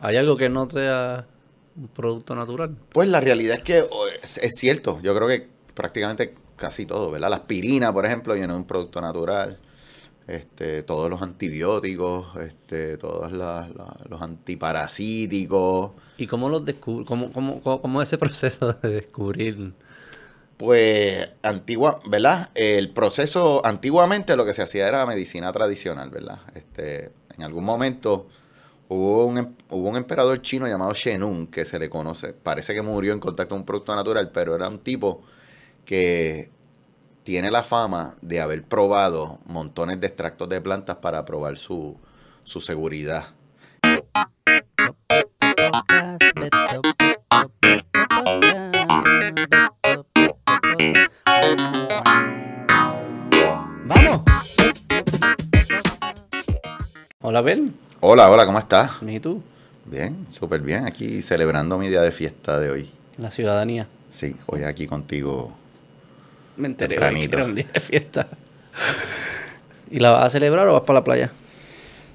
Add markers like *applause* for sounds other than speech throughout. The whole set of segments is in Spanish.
¿Hay algo que no sea un producto natural? Pues la realidad es que es, es cierto. Yo creo que prácticamente casi todo, ¿verdad? La aspirina, por ejemplo, viene de un producto natural. Este, todos los antibióticos, este, todos los antiparasíticos. ¿Y cómo los descubre? ¿Cómo, cómo, cómo, cómo es ese *laughs* proceso de descubrir? Pues, antigua, ¿verdad? El proceso, antiguamente lo que se hacía era medicina tradicional, ¿verdad? Este, en algún momento hubo un, em- hubo un emperador chino llamado Shenun, que se le conoce, parece que murió en contacto con un producto natural, pero era un tipo que tiene la fama de haber probado montones de extractos de plantas para probar su, su seguridad. ¡Vamos! Hola, Ben. Hola, hola, ¿cómo estás? ¿Y tú? Bien, súper bien, aquí celebrando mi día de fiesta de hoy. La ciudadanía. Sí, hoy aquí contigo. Me enteré que era un día de fiesta. ¿Y la vas a celebrar o vas para la playa?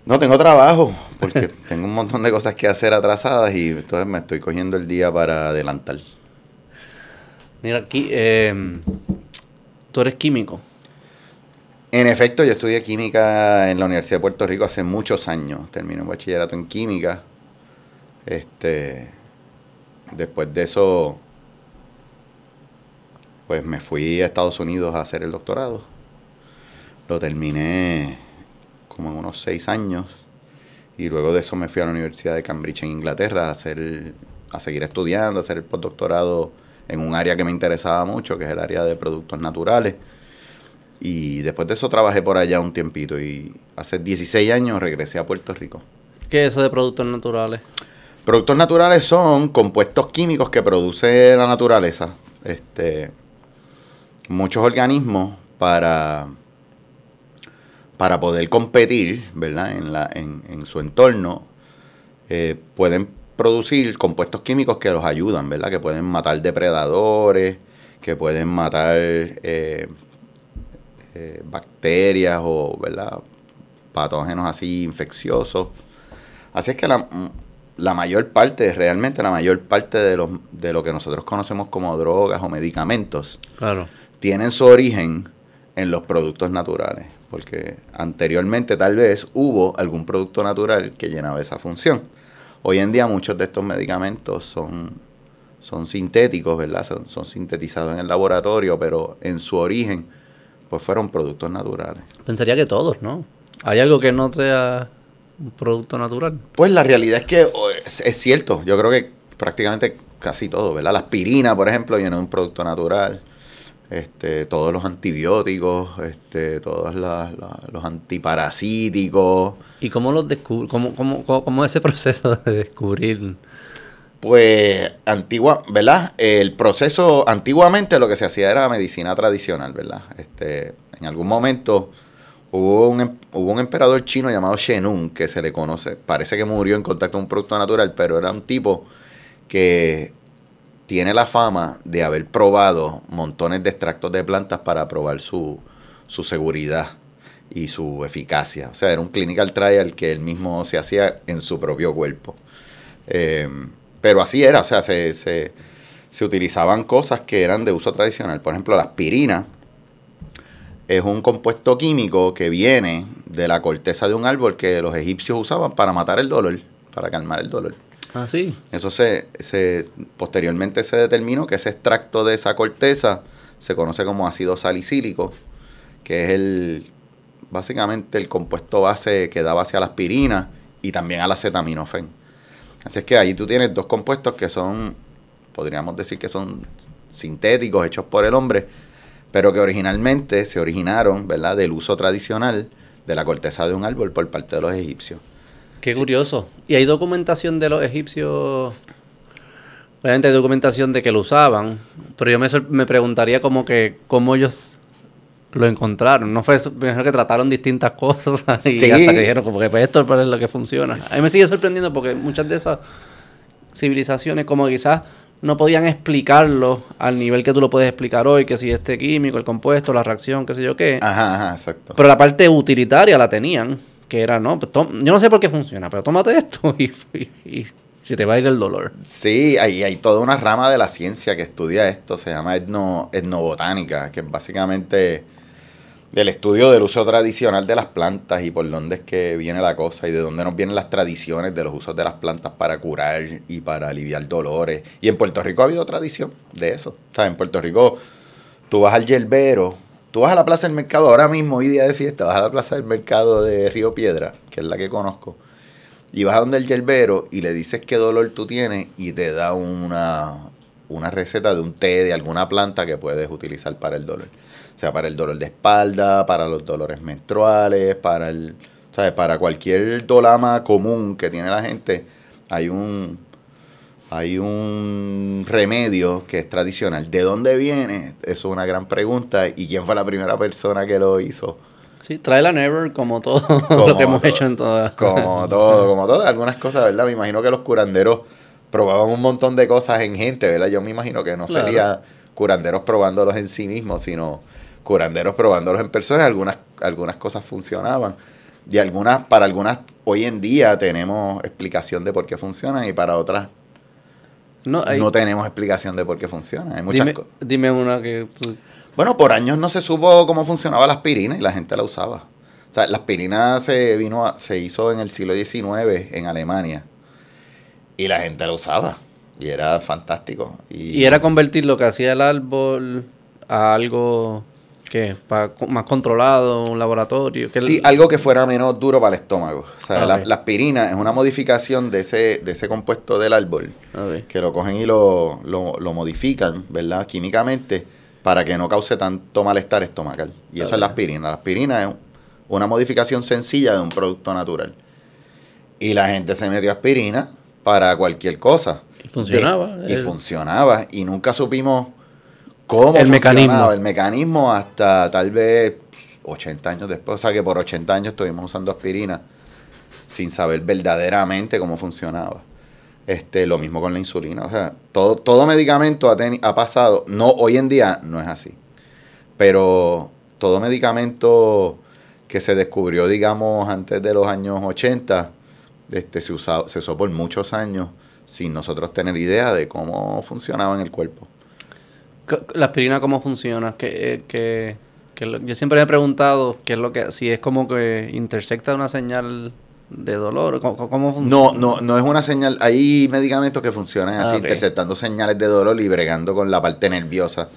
No, tengo trabajo, porque *laughs* tengo un montón de cosas que hacer atrasadas y entonces me estoy cogiendo el día para adelantar. Mira, aquí, eh, tú eres químico. En efecto, yo estudié química en la Universidad de Puerto Rico hace muchos años. Terminé un bachillerato en química. Este, después de eso, pues me fui a Estados Unidos a hacer el doctorado. Lo terminé como en unos seis años. Y luego de eso me fui a la Universidad de Cambridge en Inglaterra a hacer, a seguir estudiando, a hacer el postdoctorado en un área que me interesaba mucho, que es el área de productos naturales. Y después de eso trabajé por allá un tiempito y hace 16 años regresé a Puerto Rico. ¿Qué es eso de productos naturales? Productos naturales son compuestos químicos que produce la naturaleza. Este, muchos organismos para, para poder competir ¿verdad? En, la, en, en su entorno eh, pueden producir compuestos químicos que los ayudan, ¿verdad? Que pueden matar depredadores, que pueden matar eh, eh, bacterias o ¿verdad? patógenos así infecciosos. Así es que la, la mayor parte, realmente la mayor parte de, los, de lo que nosotros conocemos como drogas o medicamentos, Claro. tienen su origen en los productos naturales. Porque anteriormente tal vez hubo algún producto natural que llenaba esa función. Hoy en día muchos de estos medicamentos son, son sintéticos, ¿verdad? Son, son sintetizados en el laboratorio, pero en su origen pues fueron productos naturales. Pensaría que todos, ¿no? ¿Hay algo que no sea un producto natural? Pues la realidad es que es, es cierto, yo creo que prácticamente casi todo, ¿verdad? La aspirina, por ejemplo, viene de un producto natural. Este, todos los antibióticos, este, todos los antiparasíticos. ¿Y cómo los descubre? ¿Cómo, cómo, cómo, cómo es ese *laughs* proceso de descubrir? Pues, antigua, ¿verdad? El proceso, antiguamente lo que se hacía era medicina tradicional, ¿verdad? Este, en algún momento hubo un, em- hubo un emperador chino llamado Shenun, que se le conoce, parece que murió en contacto con un producto natural, pero era un tipo que tiene la fama de haber probado montones de extractos de plantas para probar su, su seguridad y su eficacia. O sea, era un clinical trial que él mismo se hacía en su propio cuerpo. Eh, pero así era, o sea, se, se, se utilizaban cosas que eran de uso tradicional. Por ejemplo, la aspirina es un compuesto químico que viene de la corteza de un árbol que los egipcios usaban para matar el dolor, para calmar el dolor. Ah, sí. Eso se, se posteriormente se determinó que ese extracto de esa corteza se conoce como ácido salicílico, que es el básicamente el compuesto base que da base a la aspirina y también al acetaminofén. Así es que ahí tú tienes dos compuestos que son, podríamos decir que son sintéticos, hechos por el hombre, pero que originalmente se originaron, ¿verdad?, del uso tradicional de la corteza de un árbol por parte de los egipcios. Qué curioso. ¿Y hay documentación de los egipcios? Obviamente hay documentación de que lo usaban, pero yo me, me preguntaría como que cómo ellos lo encontraron. No fue primero que trataron distintas *laughs* cosas y Sí. hasta que dijeron como que pues esto es lo que funciona. A mí me sigue sorprendiendo porque muchas de esas civilizaciones como quizás no podían explicarlo al nivel que tú lo puedes explicar hoy, que si este químico, el compuesto, la reacción, qué sé yo qué. Ajá, ajá, exacto. Pero la parte utilitaria la tenían. que era, no, pues tom- yo no sé por qué funciona, pero tómate esto *laughs* y, y, y se te va a ir el dolor. Sí, hay, hay toda una rama de la ciencia que estudia esto, se llama etno, etnobotánica, que es básicamente el estudio del uso tradicional de las plantas y por dónde es que viene la cosa y de dónde nos vienen las tradiciones de los usos de las plantas para curar y para aliviar dolores. Y en Puerto Rico ha habido tradición de eso. O sea, en Puerto Rico tú vas al yerbero, tú vas a la Plaza del Mercado, ahora mismo, hoy día de fiesta, vas a la Plaza del Mercado de Río Piedra, que es la que conozco, y vas a donde el yerbero y le dices qué dolor tú tienes y te da una, una receta de un té de alguna planta que puedes utilizar para el dolor. O sea, para el dolor de espalda, para los dolores menstruales, para el, ¿sabes? para cualquier dolama común que tiene la gente, hay un hay un remedio que es tradicional. ¿De dónde viene? Eso es una gran pregunta. ¿Y quién fue la primera persona que lo hizo? Sí, trae la never como todo *laughs* Como lo que hemos todo. hecho en todas. Como *laughs* todo, como todo. Algunas cosas, ¿verdad? Me imagino que los curanderos probaban un montón de cosas en gente, ¿verdad? Yo me imagino que no Claro. sería curanderos probándolos en sí mismos, sino curanderos probándolos en personas. Algunas, algunas cosas funcionaban. Y algunas, para algunas, hoy en día tenemos explicación de por qué funcionan y para otras No, hay- no tenemos explicación de por qué funcionan. Hay muchas dime, cosas. dime una que tú- Bueno, por años no se supo cómo funcionaba la aspirina y la gente la usaba. O sea, la aspirina se vino a- se hizo en el siglo XIX en Alemania y la gente la usaba y era fantástico. Y, Y era convertir lo que hacía el árbol a algo que pa- más controlado, un laboratorio. Sí, algo que fuera menos duro para el estómago. O sea, Ah, la, aspirina es una modificación de ese, de ese compuesto del árbol Ok. que lo cogen y lo, lo, lo modifican, ¿verdad? Químicamente para que no cause tanto malestar estomacal. Y eso Ok. es la aspirina. La aspirina es una modificación sencilla de un producto natural. Y la gente se metió aspirina para cualquier cosa. Y funcionaba. De- y El- funcionaba. Y nunca supimos cómo El mecanismo. el mecanismo hasta tal vez 80 años después. O sea que por 80 años estuvimos usando aspirina sin saber verdaderamente cómo funcionaba. Este, lo mismo con la insulina. O sea, todo, todo medicamento ha, teni- ha pasado. No, hoy en día no es así. Pero todo medicamento que se descubrió, digamos, antes de los años 80, este, se, se usó por muchos años sin nosotros tener idea de cómo funcionaba en el cuerpo. ¿La aspirina cómo funciona? Que, eh, que, que lo- yo siempre me he preguntado qué es lo que si es como que intersecta una señal de dolor, ¿cómo, cómo funciona? No, no, no es una señal. Hay medicamentos que funcionan así, Ah, interceptando señales de dolor y bregando con la parte nerviosa.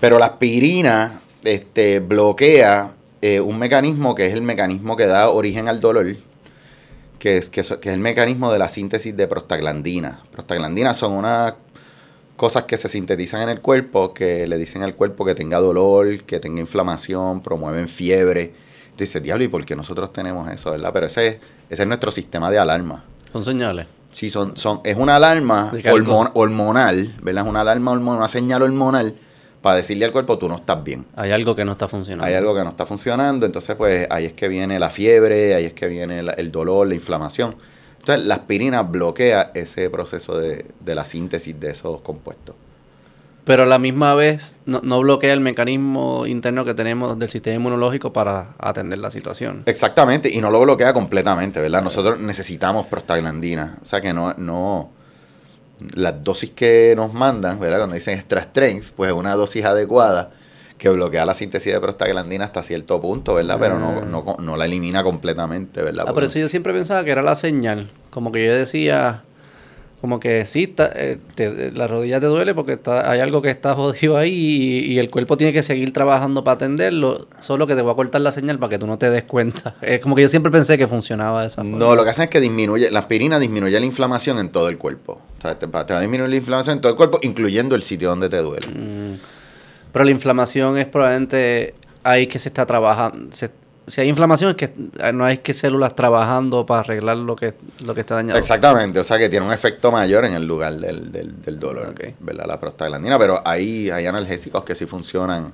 Pero la aspirina este, bloquea eh, un mecanismo que es el mecanismo que da origen al dolor, que es, que, so- que es el mecanismo de la síntesis de prostaglandinas. Prostaglandinas son unas cosas que se sintetizan en el cuerpo que le dicen al cuerpo que tenga dolor, que tenga inflamación, promueven fiebre. Dice, diablo, ¿y por qué nosotros tenemos eso, verdad? Pero ese, ese es nuestro sistema de alarma. Son señales. Sí, son, son, es una alarma hormon- hormonal, ¿verdad? Es una alarma hormonal, una señal hormonal para decirle al cuerpo, tú no estás bien. Hay algo que no está funcionando. Hay algo que no está funcionando, entonces pues ahí es que viene la fiebre, ahí es que viene el dolor, la inflamación. Entonces la aspirina bloquea ese proceso de, de la síntesis de esos compuestos. Pero a la misma vez no, no bloquea el mecanismo interno que tenemos del sistema inmunológico para atender la situación. Exactamente, y no lo bloquea completamente, ¿verdad? Nosotros necesitamos prostaglandina, o sea que no, no, las dosis que nos mandan, ¿verdad? Cuando dicen extra strength, pues es una dosis adecuada que bloquea la síntesis de prostaglandina hasta cierto punto, ¿verdad? Pero no, Ah. no, no la elimina completamente, ¿verdad? Ah, pero eso yo siempre pensaba que era la señal. Como que yo decía, como que sí, está, eh, te- la rodilla te duele porque está, hay algo que está jodido ahí y, y el cuerpo tiene que seguir trabajando para atenderlo, solo que te voy a cortar la señal para que tú no te des cuenta. *laughs* Es como que yo siempre pensé que funcionaba de esa forma. No, lo que hacen es que disminuye, la aspirina disminuye la inflamación en todo el cuerpo. O sea, te, va te va a disminuir la inflamación en todo el cuerpo, incluyendo el sitio donde te duele. Mm. Pero la inflamación es probablemente ahí que se está trabajando. se- si hay inflamación es que eh, no hay que células trabajando para arreglar lo que, lo que está dañado. Exactamente, o sea que tiene un efecto mayor en el lugar del, del, del dolor, Ok. ¿verdad? La prostaglandina, pero hay, hay analgésicos que sí funcionan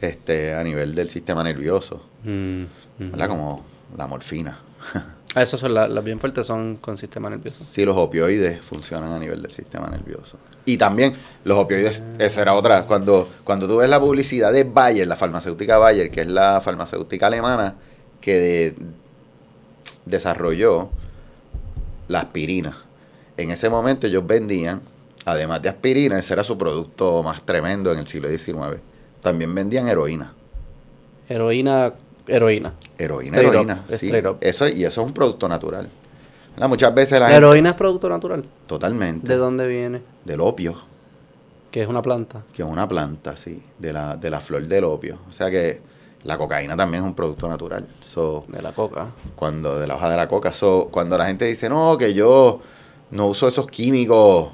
este, a nivel del sistema nervioso, Mm, mm. ¿verdad? Como la morfina. *laughs* Ah, Esos son la- las bien fuertes, son con sistema nervioso. Sí, los opioides funcionan a nivel del sistema nervioso. Y también los opioides, esa era otra, cuando, cuando tú ves la publicidad de Bayer, la farmacéutica Bayer, que es la farmacéutica alemana, que de- desarrolló la aspirina. En ese momento ellos vendían, además de aspirina, ese era su producto más tremendo en el siglo XIX. También vendían heroína. Heroína, heroína. Heroína, Straight up, heroína. sí. Eso, y eso es un producto natural. ¿Verdad? Muchas veces la La gente- heroína es producto natural. Totalmente. ¿De dónde viene? Del opio. Que es una planta. que es una planta, sí, de la, de la flor del opio. O sea que la cocaína también es un producto natural. So, De la coca. cuando de la hoja de la coca. So, cuando la gente dice, no, que yo no uso esos químicos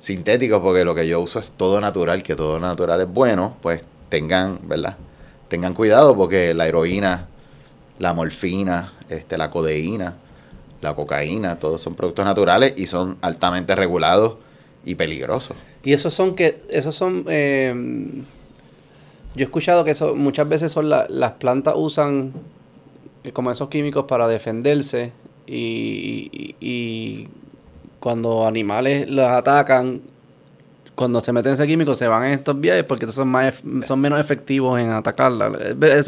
sintéticos porque lo que yo uso es todo natural, que todo natural es bueno, pues tengan, ¿verdad? Tengan cuidado porque la heroína, la morfina, este, la codeína, la cocaína, todos son productos naturales y son altamente regulados y peligrosos. Y esos son que, esos son, eh, yo he escuchado que eso muchas veces son la- las plantas usan eh, como esos químicos para defenderse y, y- y cuando animales los atacan, cuando se meten ese químico se van en estos viajes porque son más son menos efectivos en atacarla.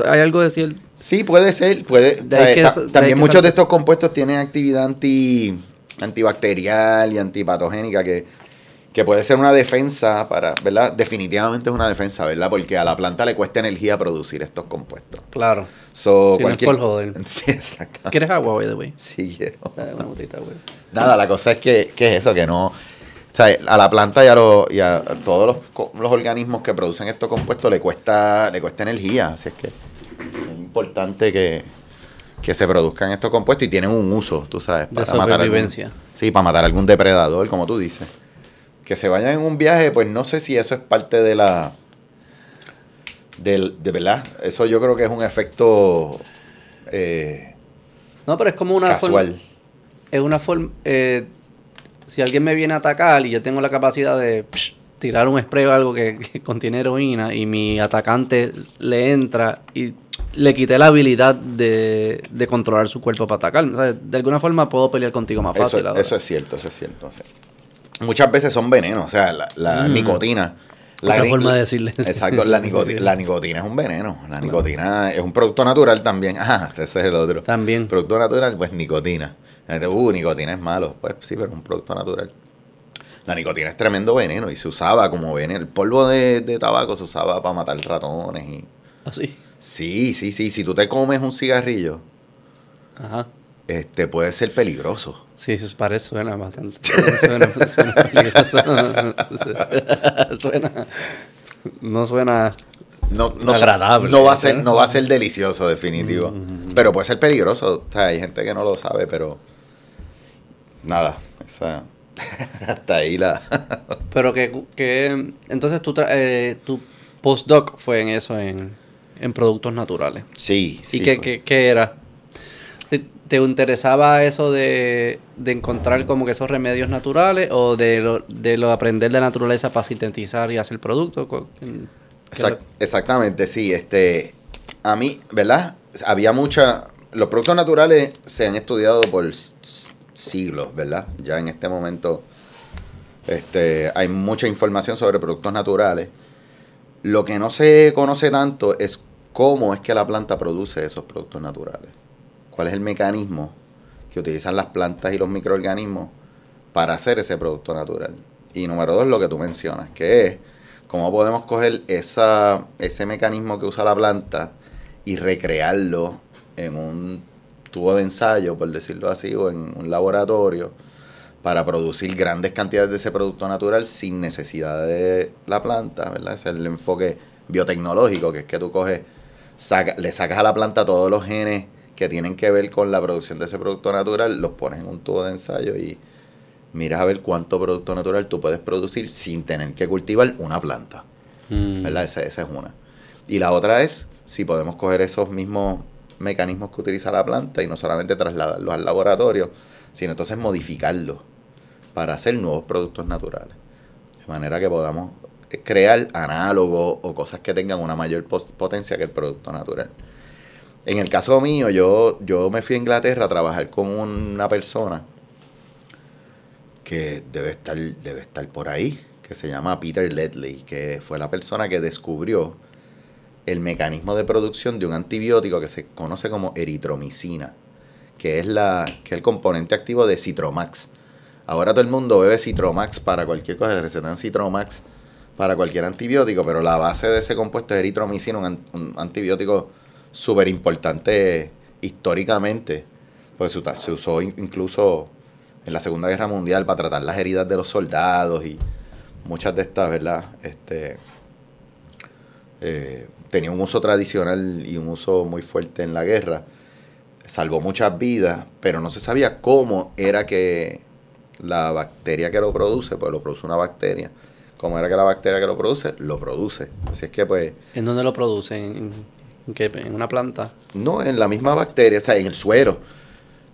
Hay algo de cierto. Sí, puede ser. Puede, o sea, que ta- también muchos de estos compuestos tienen actividad anti, antibacterial y antipatogénica que, que puede ser una defensa para, ¿verdad? Definitivamente es una defensa, ¿verdad? Porque a la planta le cuesta energía producir estos compuestos. Claro. So, Si no es por joder. *laughs* Sí, exacto. ¿Quieres agua, by the way? Sí, quiero. Dale una botita, güey. Nada, la cosa es que, que es eso, que no... O sea, a la planta y a, y a todos los, los organismos que producen estos compuestos le cuesta, le cuesta energía. Así es que es importante que, que se produzcan estos compuestos y tienen un uso, tú sabes, De para matar algún, sobrevivencia. sí, para matar algún depredador, como tú dices. Que se vayan en un viaje, pues no sé si eso es parte de la... Del, de verdad, eso yo creo que es un efecto eh, No, pero es como una forma. casual. es una forma. eh, si alguien me viene a atacar y yo tengo la capacidad de psh, tirar un spray o algo que, que *laughs* contiene heroína y mi atacante le entra y le quité la habilidad de, de controlar su cuerpo para atacar. O sea, de alguna forma puedo pelear contigo más fácil. Eso, ahora. eso es cierto, eso es cierto. Muchas veces son venenos, o sea, la, la Mm. nicotina. La Otra forma de decirle. Exacto, la, *laughs* nicoti- la nicotina es un veneno. La nicotina es un producto natural también. *laughs* Ah, ese es el otro. También. Producto natural, pues nicotina. Uh, nicotina es malo. Pues sí, pero es un producto natural. La nicotina es tremendo veneno y se usaba como veneno. El polvo de, de tabaco se usaba para matar ratones y... Así. Sí, sí, sí. Si tú te comes un cigarrillo, Ajá. este puede ser peligroso. Sí, eso parece, suena bastante. Suena, suena peligroso. *laughs* suena. No suena. no, no, Agradable, no va a ser ¿eh? no va a ser delicioso definitivo pero puede ser peligroso o sea, hay gente que no lo sabe pero nada esa *laughs* hasta ahí la *laughs* Pero que, que entonces tu, tra- eh, tu postdoc fue en eso, en, en productos naturales. sí sí ¿Y qué, qué- qué era? ¿Te, te interesaba eso de, de encontrar como que esos remedios naturales o de lo, de lo aprender de la naturaleza para sintetizar y hacer Exact- exactamente sí este a mí verdad había mucha los productos naturales se han estudiado por siglos verdad ya en este momento este hay mucha información sobre productos naturales Lo que no se conoce tanto es cómo es que la planta produce esos productos naturales. ¿Cuál es el mecanismo que utilizan las plantas y los microorganismos para hacer ese producto natural? Y número dos, lo que tú mencionas, que es cómo podemos coger esa, ese mecanismo que usa la planta y recrearlo en un tubo de ensayo, por decirlo así, o en un laboratorio para producir grandes cantidades de ese producto natural sin necesidad de la planta, ¿verdad? Ese es el enfoque biotecnológico, que es que tú coges, saca, le sacas a la planta todos los genes que tienen que ver con la producción de ese producto natural, los pones en un tubo de ensayo y miras a ver cuánto producto natural tú puedes producir sin tener que cultivar una planta. Mm. ¿verdad? Esa, esa es una. Y la otra es si podemos coger esos mismos mecanismos que utiliza la planta y no solamente trasladarlos al laboratorio, sino entonces modificarlos para hacer nuevos productos naturales. De manera que podamos crear análogos o cosas que tengan una mayor potencia que el producto natural. En el caso mío, yo, yo me fui a Inglaterra a trabajar con una persona que debe estar, debe estar por ahí, que se llama Peter Ledley, que fue la persona que descubrió el mecanismo de producción de un antibiótico que se conoce como eritromicina, que es, la, que es el componente activo de Citromax. Ahora todo el mundo bebe Citromax para cualquier cosa, le recetan Citromax para cualquier antibiótico, pero la base de ese compuesto es eritromicina, un, un antibiótico súper importante históricamente, pues se usó incluso en la Segunda Guerra Mundial para tratar las heridas de los soldados y muchas de estas, ¿verdad? Este, eh, tenía un uso tradicional y un uso muy fuerte en la guerra. Salvó muchas vidas, pero no se sabía cómo era que la bacteria que lo produce, pues lo produce una bacteria. ¿Cómo era que la bacteria que lo produce? Lo produce. Así es que pues... ¿En dónde lo produce? ¿En, qué? ¿En una planta? No, en la misma bacteria, o sea, en el suero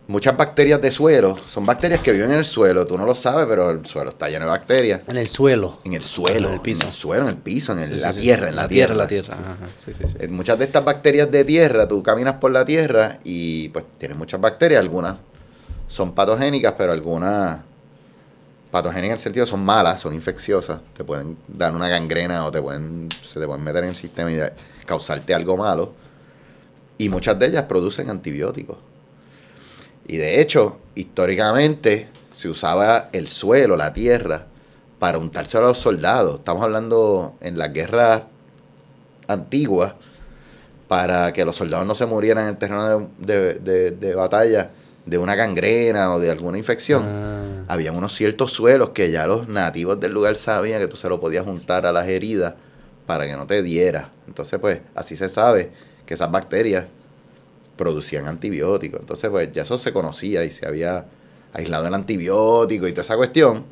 muchas bacterias de suelo son bacterias que viven en el suelo. Tú no lo sabes, pero el suelo está lleno de bacterias. En el suelo. En el suelo. En el piso. En el suelo, en el piso, en la tierra, en la, tierra. La tierra. Eh, muchas de estas bacterias de tierra, tú caminas por la tierra y pues tienes muchas bacterias. Algunas son patogénicas, pero algunas patogénicas en el sentido son malas, son infecciosas. Te pueden dar una gangrena o te pueden, se te pueden meter en el sistema y causarte algo malo. Y muchas de ellas producen antibióticos. Y de hecho, históricamente se usaba el suelo, la tierra, para untarse a los soldados. Estamos hablando en las guerras antiguas, para que los soldados no se murieran en el terreno de, batalla de una gangrena o de alguna infección. Ah. Había unos ciertos suelos que ya los nativos del lugar sabían que tú se lo podías juntar a las heridas para que no te diera. Entonces, pues, así se sabe que esas bacterias producían antibióticos. Entonces, pues ya eso se conocía y se había aislado el antibiótico y toda esa cuestión.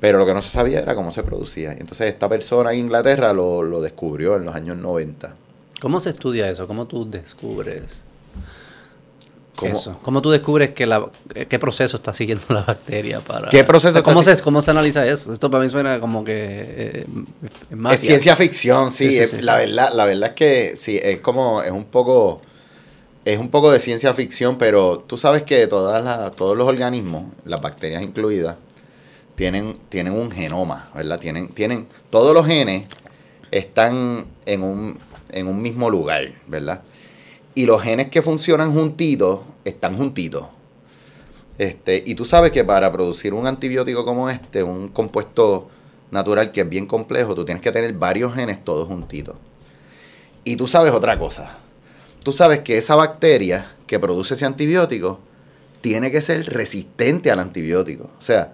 Pero lo que no se sabía era cómo se producía. Y entonces esta persona en Inglaterra lo, descubrió en los años 90. ¿Cómo se estudia eso? ¿Cómo tú descubres ¿Cómo? eso? ¿Cómo tú descubres que la, qué proceso está siguiendo la bacteria para... ¿Qué proceso ¿cómo, se, ¿Cómo se analiza eso? Esto para mí suena como que... Eh, es ciencia ficción, sí. La, verdad, la verdad es que sí, es como... Es un poco es un poco de ciencia ficción, pero tú sabes que todas todos los organismos, las bacterias incluidas, tienen, tienen un genoma, ¿verdad? Tienen, tienen, todos los genes están en un, en un mismo lugar, ¿verdad? Y los genes que funcionan juntitos están juntitos. Este, y tú sabes que para producir un antibiótico como este, un compuesto natural que es bien complejo, tú tienes que tener varios genes todos juntitos. Y tú sabes otra cosa tú sabes que esa bacteria que produce ese antibiótico tiene que ser resistente al antibiótico. O sea,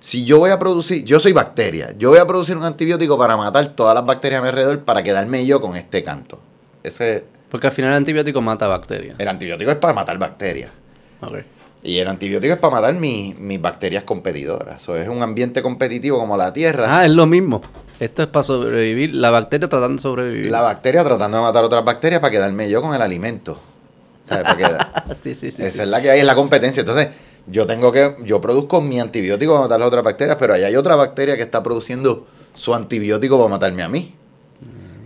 si yo voy a producir, yo soy bacteria, yo voy a producir un antibiótico para matar todas las bacterias a mi alrededor para quedarme yo con este canto. Ese, Porque al final el antibiótico mata bacterias. El antibiótico es para matar bacterias. Okay. Y el antibiótico es para matar mis, bacterias competidoras. O es un ambiente competitivo como la Tierra. Ah, es lo mismo. Esto es para sobrevivir. La bacteria tratando de sobrevivir. La bacteria tratando de matar otras bacterias para quedarme yo con el alimento. ¿Sabes? *laughs* sí, sí, sí. Esa es la que hay, es la competencia. Entonces, yo tengo que, yo produzco mi antibiótico para matar las otras bacterias, pero ahí hay otra bacteria que está produciendo su antibiótico para matarme a mí.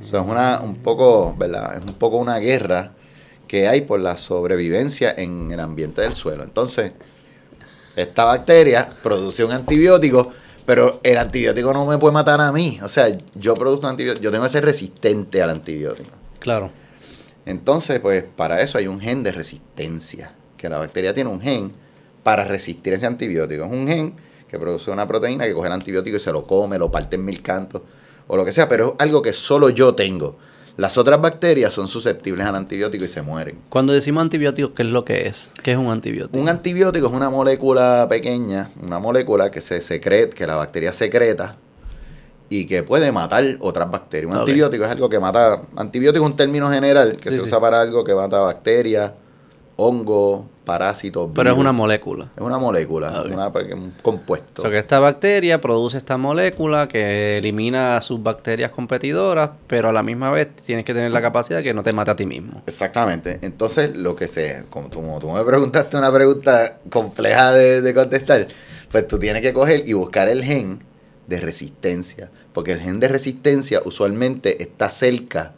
Eso es una, un poco, ¿verdad? Es un poco una guerra que hay por la sobrevivencia en el ambiente del suelo. Entonces, esta bacteria produce un antibiótico, pero el antibiótico no me puede matar a mí. O sea, yo produzco antibiótico, yo tengo que ser resistente al antibiótico. Claro. Entonces, pues para eso hay un gen de resistencia, que la bacteria tiene un gen para resistir ese antibiótico. Es un gen que produce una proteína que coge el antibiótico y se lo come, lo parte en mil cantos o lo que sea, pero es algo que solo yo tengo. Las otras bacterias son susceptibles al antibiótico y se mueren. Cuando decimos antibiótico, ¿qué es lo que es? ¿Qué es un antibiótico? Un antibiótico es una molécula pequeña, una molécula que se secreta, que la bacteria secreta y que puede matar otras bacterias. Un antibiótico es algo que mata. Antibiótico es un término general que se usa para algo que mata bacterias, hongos, parásitos. Pero es una molécula. Es una molécula, un compuesto. O sea que esta bacteria produce esta molécula que elimina a sus bacterias competidoras, pero a la misma vez tienes que tener la capacidad de que no te mate a ti mismo. Exactamente. Entonces, lo que sea, como tú, me preguntaste una pregunta compleja de, de contestar, pues tú tienes que coger y buscar el gen de resistencia, porque el gen de resistencia usualmente está cerca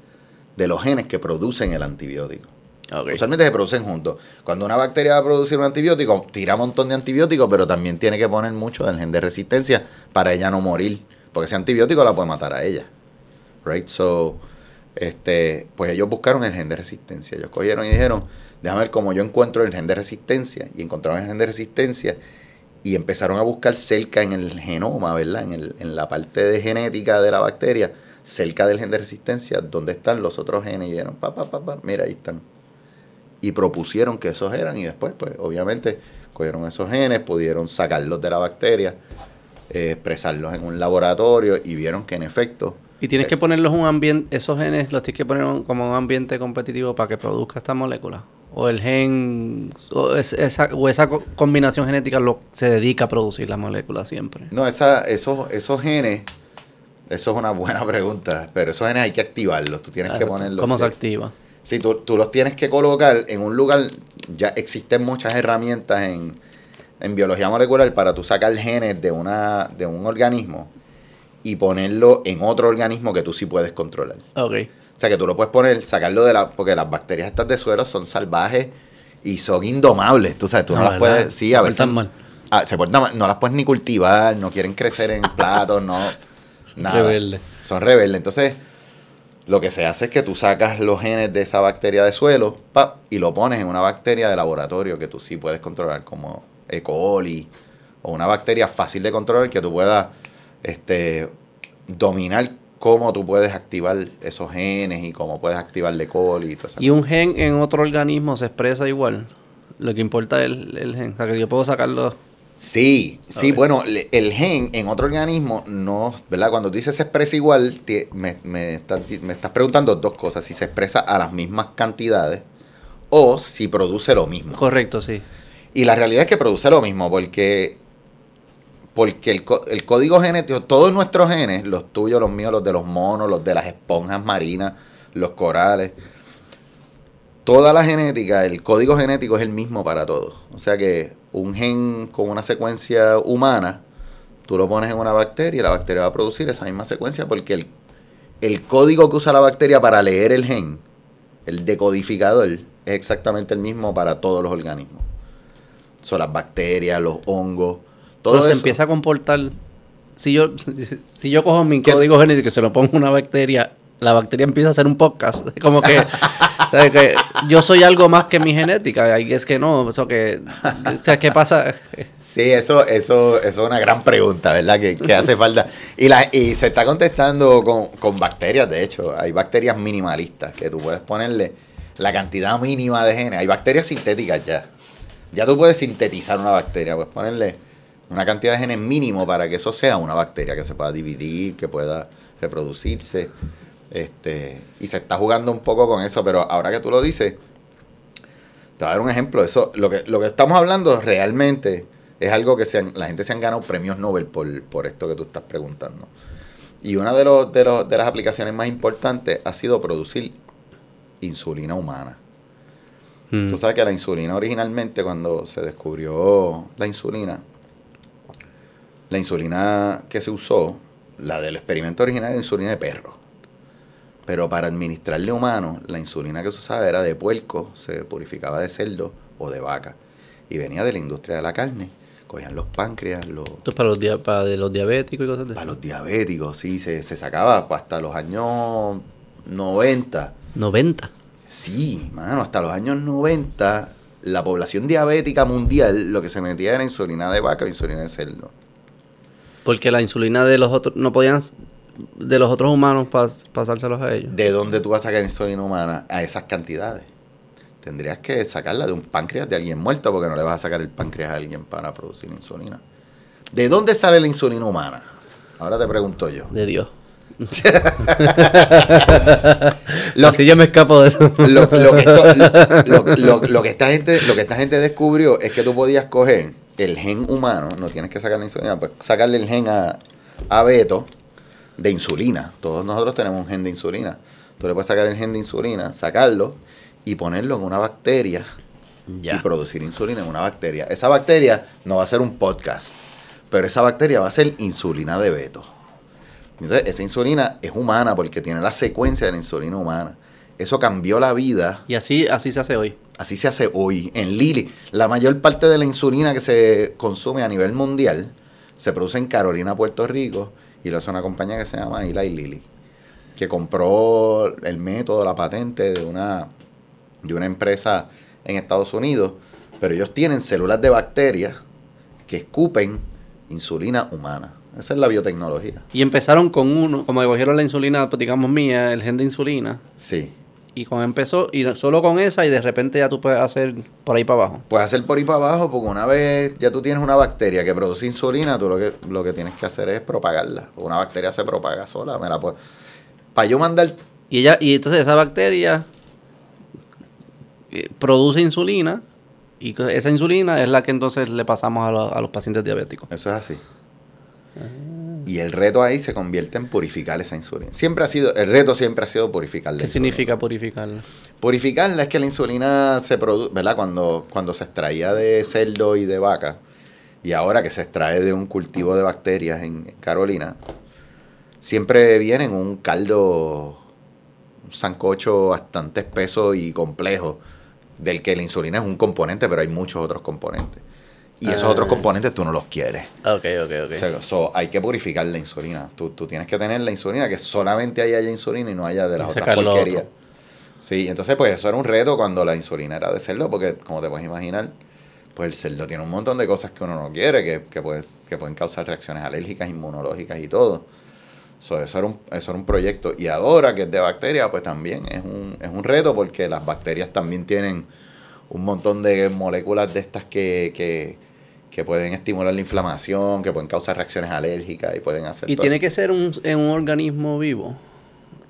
de los genes que producen el antibiótico. Usualmente se producen juntos. Cuando una bacteria va a producir un antibiótico, tira un montón de antibióticos, pero también tiene que poner mucho del gen de resistencia para ella no morir. Porque ese antibiótico la puede matar a ella. Right? So, este, pues ellos buscaron el gen de resistencia. Ellos cogieron y dijeron, déjame ver cómo yo encuentro el gen de resistencia. Y encontraron el gen de resistencia y empezaron a buscar cerca en el genoma, ¿verdad? En, el, en la parte de genética de la bacteria, cerca del gen de resistencia, donde están los otros genes. Y dijeron, pa, pa, pa, pa, mira, ahí están. Y propusieron que esos eran. Y después, pues, obviamente, cogieron esos genes, pudieron sacarlos de la bacteria, eh, expresarlos en un laboratorio y vieron que en efecto y tienes que ponerlos en un ambiente, esos genes los tienes que poner como un ambiente competitivo para que produzca esta molécula. O el gen, o, esa, o esa combinación genética lo, se dedica a producir la molécula siempre. No, esa, esos, esos genes, eso es una buena pregunta, pero esos genes hay que activarlos, tú tienes que ponerlos. ¿Cómo se activa? Sí, tú, tú los tienes que colocar en un lugar, ya existen muchas herramientas en, en biología molecular para tú sacar genes de, una, de un organismo y ponerlo en otro organismo que tú sí puedes controlar. Ok. O sea, que tú lo puedes poner, sacarlo de la... Porque las bacterias estas de suelo son salvajes y son indomables. Tú sabes, tú no, las puedes... Sí, a veces... Se mal. Ah, se portan mal. No las puedes ni cultivar, no quieren crecer en *laughs* platos, no... Nada. Rebelde. Son rebeldes. Entonces, lo que se hace es que tú sacas los genes de esa bacteria de suelo pa, y lo pones en una bacteria de laboratorio que tú sí puedes controlar, como E. coli o una bacteria fácil de controlar que tú puedas este, dominar cómo tú puedes activar esos genes y cómo puedes activar de coli y todo eso. ¿Y un gen en otro organismo se expresa igual? Lo que importa es el, gen. O sea, que yo puedo sacarlo. Sí, sí, bueno, el gen en otro organismo no, ¿verdad? Cuando dices se expresa igual, me, me, estás, me estás preguntando dos cosas, si se expresa a las mismas cantidades o si produce lo mismo. Correcto, sí. Y la realidad es que produce lo mismo, porque porque el, el, código genético, todos nuestros genes, los tuyos, los míos, los de los monos, los de las esponjas marinas, los corales, toda la genética, el código genético es el mismo para todos. O sea que un gen con una secuencia humana, tú lo pones en una bacteria y la bacteria va a producir esa misma secuencia porque el, el código que usa la bacteria para leer el gen, el decodificador, es exactamente el mismo para todos los organismos. Son las bacterias, los hongos, todo se empieza a comportar. Si yo, *laughs* si yo cojo mi código genético y se lo pongo en una bacteria, la bacteria empieza a hacer un podcast. *laughs* Como que, yo soy algo más que mi genética. Y es que no, eso que. ¿qué pasa? Sí, eso, eso, eso es una gran pregunta, ¿verdad? Que, hace falta. Y, la, y se está contestando con, con bacterias, de hecho. Hay bacterias minimalistas que tú puedes ponerle la cantidad mínima de genes. Hay bacterias sintéticas ya. Ya tú puedes sintetizar una bacteria, puedes ponerle una cantidad de genes mínimo para que eso sea una bacteria que se pueda dividir, que pueda reproducirse. Este, y se está jugando un poco con eso, pero ahora que tú lo dices, te voy a dar un ejemplo. Eso, lo que, lo que estamos hablando realmente es algo que se la gente se han ganado premios Nobel por, por esto que tú estás preguntando. Y una de, los, de, los, de las aplicaciones más importantes ha sido producir insulina humana. Mm. Tú sabes que la insulina originalmente, cuando se descubrió la insulina, la insulina que se usó, la del experimento original, era insulina de perro. Pero para administrarle humano, la insulina que se usaba era de puerco, se purificaba de cerdo o de vaca. Y venía de la industria de la carne. Cogían los páncreas, los... Esto para los, para de los diabéticos y cosas de Para los diabéticos, sí, se, se sacaba hasta los años 90. ¿90? Sí, mano, hasta los años 90 la población diabética mundial lo que se metía era insulina de vaca o insulina de cerdo. Porque la insulina de los otros, no podían de los otros humanos pasárselos a ellos. ¿De dónde tú vas a sacar insulina humana a esas cantidades? Tendrías que sacarla de un páncreas de alguien muerto porque no le vas a sacar el páncreas a alguien para producir insulina. ¿De dónde sale la insulina humana? Ahora te pregunto yo. De Dios. *laughs* lo, *laughs* Así yo me escapo de *laughs* eso. Lo, que esta gente, lo que esta gente descubrió es que tú podías coger el gen humano, no tienes que sacarle insulina, pues sacarle el gen a, a Beto de insulina. Todos nosotros tenemos un gen de insulina. Tú le puedes sacar el gen de insulina, sacarlo y ponerlo en una bacteria y producir insulina en una bacteria. Esa bacteria no va a ser un podcast, pero esa bacteria va a ser insulina de Beto. Entonces, esa insulina es humana porque tiene la secuencia de la insulina humana. Eso cambió la vida. Y así, así se hace hoy. Así se hace hoy. En Lili, la mayor parte de la insulina que se consume a nivel mundial se produce en Carolina, Puerto Rico, y lo hace una compañía que se llama Eli Lilly. que compró el método, la patente de una, de una empresa en Estados Unidos, pero ellos tienen células de bacterias que escupen insulina humana. Esa es la biotecnología. Y empezaron con uno, como cogieron la insulina, digamos mía, el gen de insulina. Sí. Y con empezó, y solo con esa, y de repente ya tú puedes hacer por ahí para abajo. Puedes hacer por ahí para abajo, porque una vez ya tú tienes una bacteria que produce insulina, tú lo que, lo que tienes que hacer es propagarla. Una bacteria se propaga sola. Me la puedo- Para yo mandar Y ella, y entonces esa bacteria eh, produce insulina, y esa insulina es la que entonces le pasamos a, lo- a los pacientes diabéticos. Eso es así. Y el reto ahí se convierte en purificar esa insulina. Siempre ha sido, el reto siempre ha sido purificar la ¿Qué insulina. significa purificarla? Purificarla es que la insulina se produce, ¿verdad? Cuando, cuando se extraía de cerdo y de vaca, y ahora que se extrae de un cultivo de bacterias en, en Carolina, siempre viene en un caldo, un sancocho bastante espeso y complejo, del que la insulina es un componente, pero hay muchos otros componentes. Y esos Ah. otros componentes tú no los quieres. Ok, ok, ok. O sea, so, hay que purificar la insulina. Tú, tú tienes que tener la insulina, que solamente ahí haya insulina y no haya de las otras porquerías. otro. Sí, entonces pues eso era un reto cuando la insulina era de cerdo, porque como te puedes imaginar, pues el cerdo tiene un montón de cosas que uno no quiere, que, que, pues, que pueden causar reacciones alérgicas, inmunológicas y todo. So, eso, era un, eso era un proyecto. Y ahora que es de bacterias, pues también es un, es un reto porque las bacterias también tienen un montón de moléculas de estas que, que, que pueden estimular la inflamación, que pueden causar reacciones alérgicas y pueden hacer... Y todo. tiene que ser un, en un organismo vivo.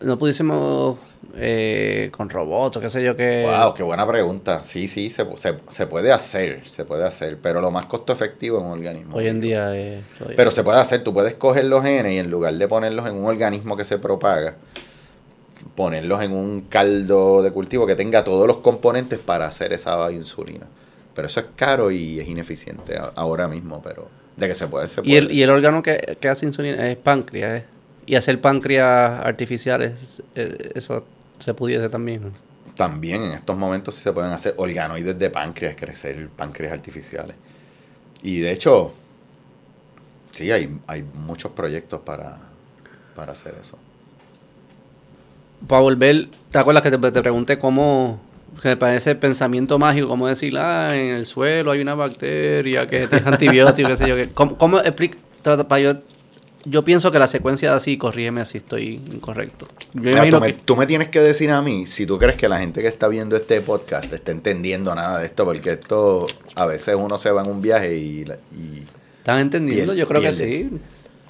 No pudiésemos eh, con robots o qué sé yo qué. Wow, qué buena pregunta. Sí, sí, se, se, se puede hacer, se puede hacer, pero lo más costo efectivo es un organismo. Hoy en vivo. día eh, todavía. Pero se puede hacer, tú puedes coger los genes y en lugar de ponerlos en un organismo que se propaga, ponerlos en un caldo de cultivo que tenga todos los componentes para hacer esa insulina. Pero eso es caro y es ineficiente ahora mismo, pero de que se puede, se puede. y, el, y el órgano que, que hace insulina es páncreas. eh. Y hacer páncreas artificiales, eh, eso se pudiese también. También en estos momentos sí se pueden hacer organoides de páncreas, crecer páncreas artificiales. Y de hecho, sí, hay, hay muchos proyectos para, para hacer eso. Para volver, ¿te acuerdas que te, te pregunté cómo, que parece pensamiento mágico, cómo decir, ah, en el suelo hay una bacteria que tiene antibiótico, qué sé yo, qué. ¿Cómo, cómo explica, yo, yo pienso que la secuencia así, corrígeme si estoy incorrecto. Yo Mira, tú, me, que, tú me tienes que decir a mí si tú crees que la gente que está viendo este podcast está entendiendo nada de esto, porque esto a veces uno se va en un viaje y, ¿están entendiendo? Yo creo que sí.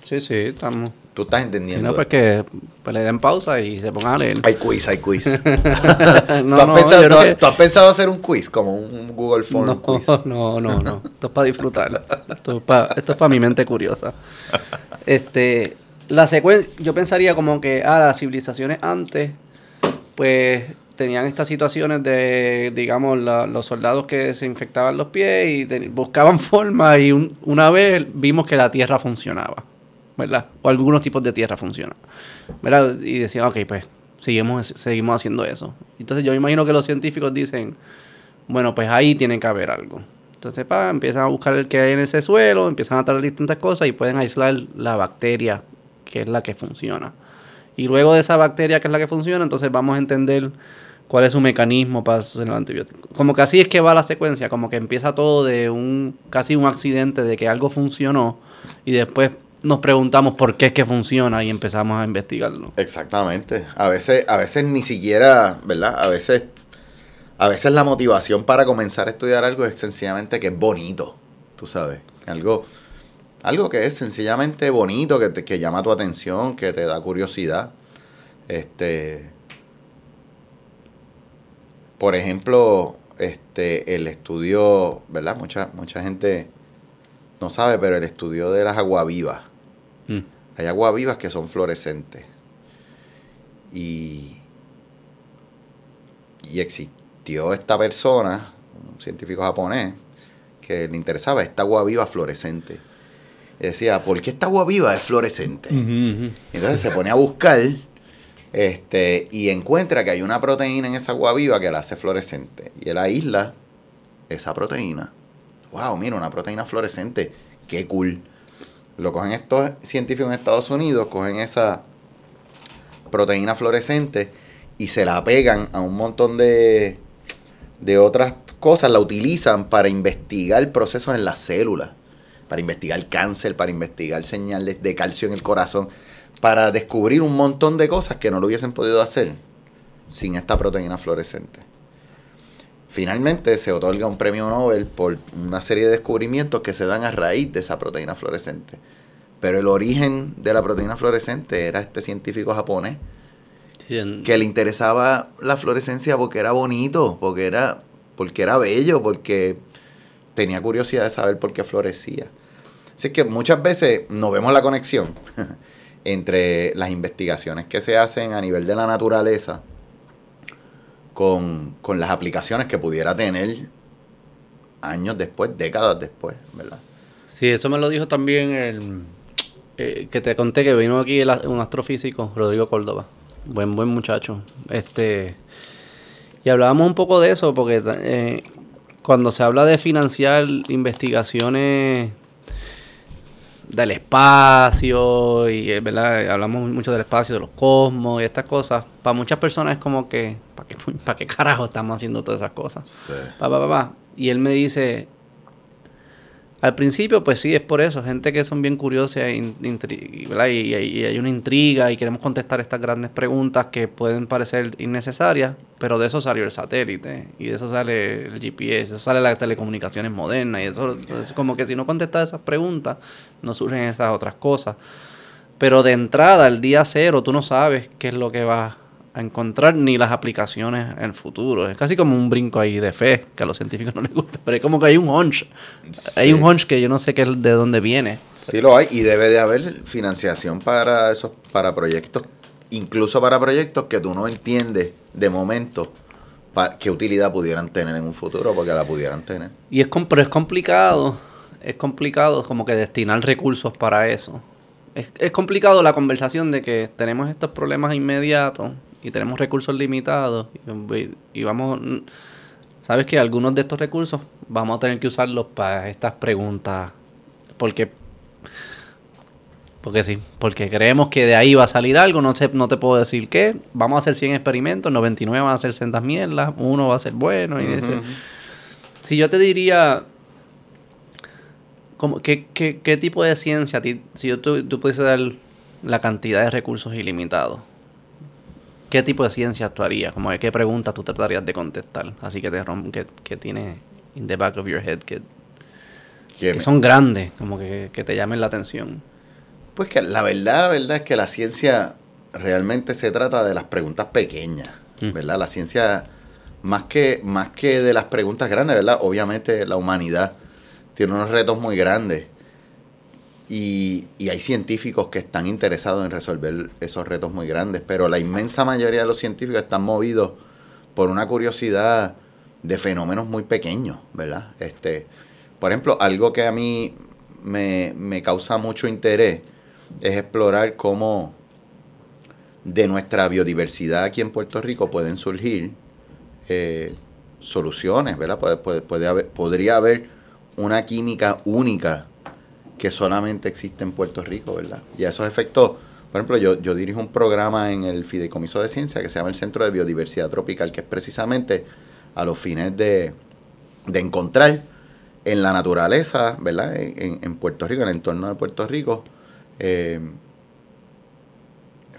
Sí, sí, estamos. Tú estás entendiendo. no, pues que pues, le den pausa y se pongan a leer. Hay quiz, hay quiz. *laughs* no, ¿Tú, has no, pensado, yo tú- creo que- tú has pensado hacer un quiz, como un Google Form No, quiz? *laughs* no, no, no. Esto es para disfrutar. Esto es para, esto es para mi mente curiosa. Este, la secuencia, yo pensaría como que, ah, las civilizaciones antes, pues tenían estas situaciones de, digamos, la- los soldados que se infectaban los pies y te- buscaban *laughs* forma y un- una vez vimos que la tierra funcionaba, ¿verdad? O algunos tipos de tierra funcionan, ¿verdad? Y decían, ok, pues seguimos, seguimos haciendo eso. Entonces yo me imagino que los científicos dicen, bueno, pues ahí tiene que haber algo. Entonces, pa, empiezan a buscar el que hay en ese suelo, empiezan a traer distintas cosas y pueden aislar la bacteria, que es la que funciona. Y luego de esa bacteria, que es la que funciona, entonces vamos a entender cuál es su mecanismo para hacer el antibiótico. Como que así es que va la secuencia, como que empieza todo de un casi un accidente de que algo funcionó y después nos preguntamos por qué es que funciona y empezamos a investigarlo. Exactamente. A veces, a veces ni siquiera, ¿verdad? A veces, a veces la motivación para comenzar a estudiar algo es sencillamente que es bonito, tú sabes. Algo, algo que es sencillamente bonito, que, te, que llama tu atención, que te da curiosidad. Este, por ejemplo, este, el estudio, ¿verdad? Mucha, mucha gente no sabe, pero el estudio de las aguavivas. Mm. Hay aguavivas que son fluorescentes. Y, y existió esta persona, un científico japonés, que le interesaba esta agua viva fluorescente. Y decía, ¿por qué esta agua viva es fluorescente? Entonces se pone a buscar este, y encuentra que hay una proteína en esa agua viva que la hace fluorescente. Y él aísla esa proteína. Wow, mira, una proteína fluorescente. Qué cool. Lo cogen estos científicos en Estados Unidos, cogen esa proteína fluorescente y se la pegan a un montón de, de otras cosas, la utilizan para investigar procesos en las células, para investigar cáncer, para investigar señales de calcio en el corazón, para descubrir un montón de cosas que no lo hubiesen podido hacer sin esta proteína fluorescente. Finalmente se otorga un premio Nobel por una serie de descubrimientos que se dan a raíz de esa proteína fluorescente. Pero el origen de la proteína fluorescente era este científico japonés que le interesaba la fluorescencia porque era bonito, porque era, porque era bello, porque tenía curiosidad de saber por qué florecía. Así que muchas veces no vemos la conexión *laughs* entre las investigaciones que se hacen a nivel de la naturaleza con, las aplicaciones que pudiera tener años después, décadas después, ¿verdad? Sí, eso me lo dijo también el eh, que te conté que vino aquí un astrofísico, Rodrigo Córdoba. Buen, buen muchacho. Este. Y hablábamos un poco de eso, porque eh, cuando se habla de financiar investigaciones del espacio y eh, ¿verdad? hablamos mucho del espacio, de los cosmos y estas cosas, para muchas personas es como que, ¿para qué, *laughs* para qué carajo estamos haciendo todas esas cosas? Sí. Pa, pa, pa, y él me dice, al principio, pues sí, es por eso. Gente que son bien curiosas y, y, hay una intriga y queremos contestar estas grandes preguntas que pueden parecer innecesarias, pero de eso salió el satélite y de eso sale el GPS, de eso sale las telecomunicaciones modernas y eso es como que si no contestas esas preguntas, no surgen esas otras cosas. Pero de entrada, el día cero, tú no sabes qué es lo que va a encontrar ni las aplicaciones en el futuro. Es casi como un brinco ahí de fe, que a los científicos *laughs* no les gusta, pero es como que hay un hunch. Hay un hunch que yo no sé qué, de dónde viene. Sí lo hay y debe de haber financiación para esos para proyectos, incluso para proyectos que tú no entiendes de momento qué utilidad pudieran tener en un futuro, porque la pudieran tener. Y es, pero es complicado, es complicado como que destinar recursos para eso. Es, es complicado la conversación de que tenemos estos problemas inmediatos y tenemos recursos limitados y, vamos, sabes que algunos de estos recursos vamos a tener que usarlos para estas preguntas porque porque sí, porque creemos que de ahí va a salir algo, no, sé, no te puedo decir qué, vamos a hacer 100 experimentos, 99 van a ser sendas mierdas, uno va a ser bueno. Y Si yo te diría, como, ¿qué, qué, qué tipo de ciencia, si yo, tú, tú pudiese dar la cantidad de recursos ilimitados, ¿qué tipo de ciencia actuaría? Como qué preguntas tú tratarías de contestar. Así que te que, que tiene in the back of your head que, que son grandes, como que, te llamen la atención. Pues que la verdad, la verdad es que la ciencia realmente se trata de las preguntas pequeñas, mm. ¿verdad? La ciencia, más que, más que de las preguntas grandes, ¿verdad? Obviamente la humanidad tiene unos retos muy grandes y, hay científicos que están interesados en resolver esos retos muy grandes, pero la inmensa mayoría de los científicos están movidos por una curiosidad de fenómenos muy pequeños, ¿verdad? Este, por ejemplo, algo que a mí me, causa mucho interés es explorar cómo de nuestra biodiversidad aquí en Puerto Rico pueden surgir eh, soluciones, ¿verdad? Puede, puede haber, podría haber una química única que solamente existe en Puerto Rico, ¿verdad? Y a esos efectos, por ejemplo, yo, dirijo un programa en el Fideicomiso de Ciencia que se llama el Centro de Biodiversidad Tropical, que es precisamente a los fines de, encontrar en la naturaleza, ¿verdad? En, Puerto Rico, en el entorno de Puerto Rico, eh,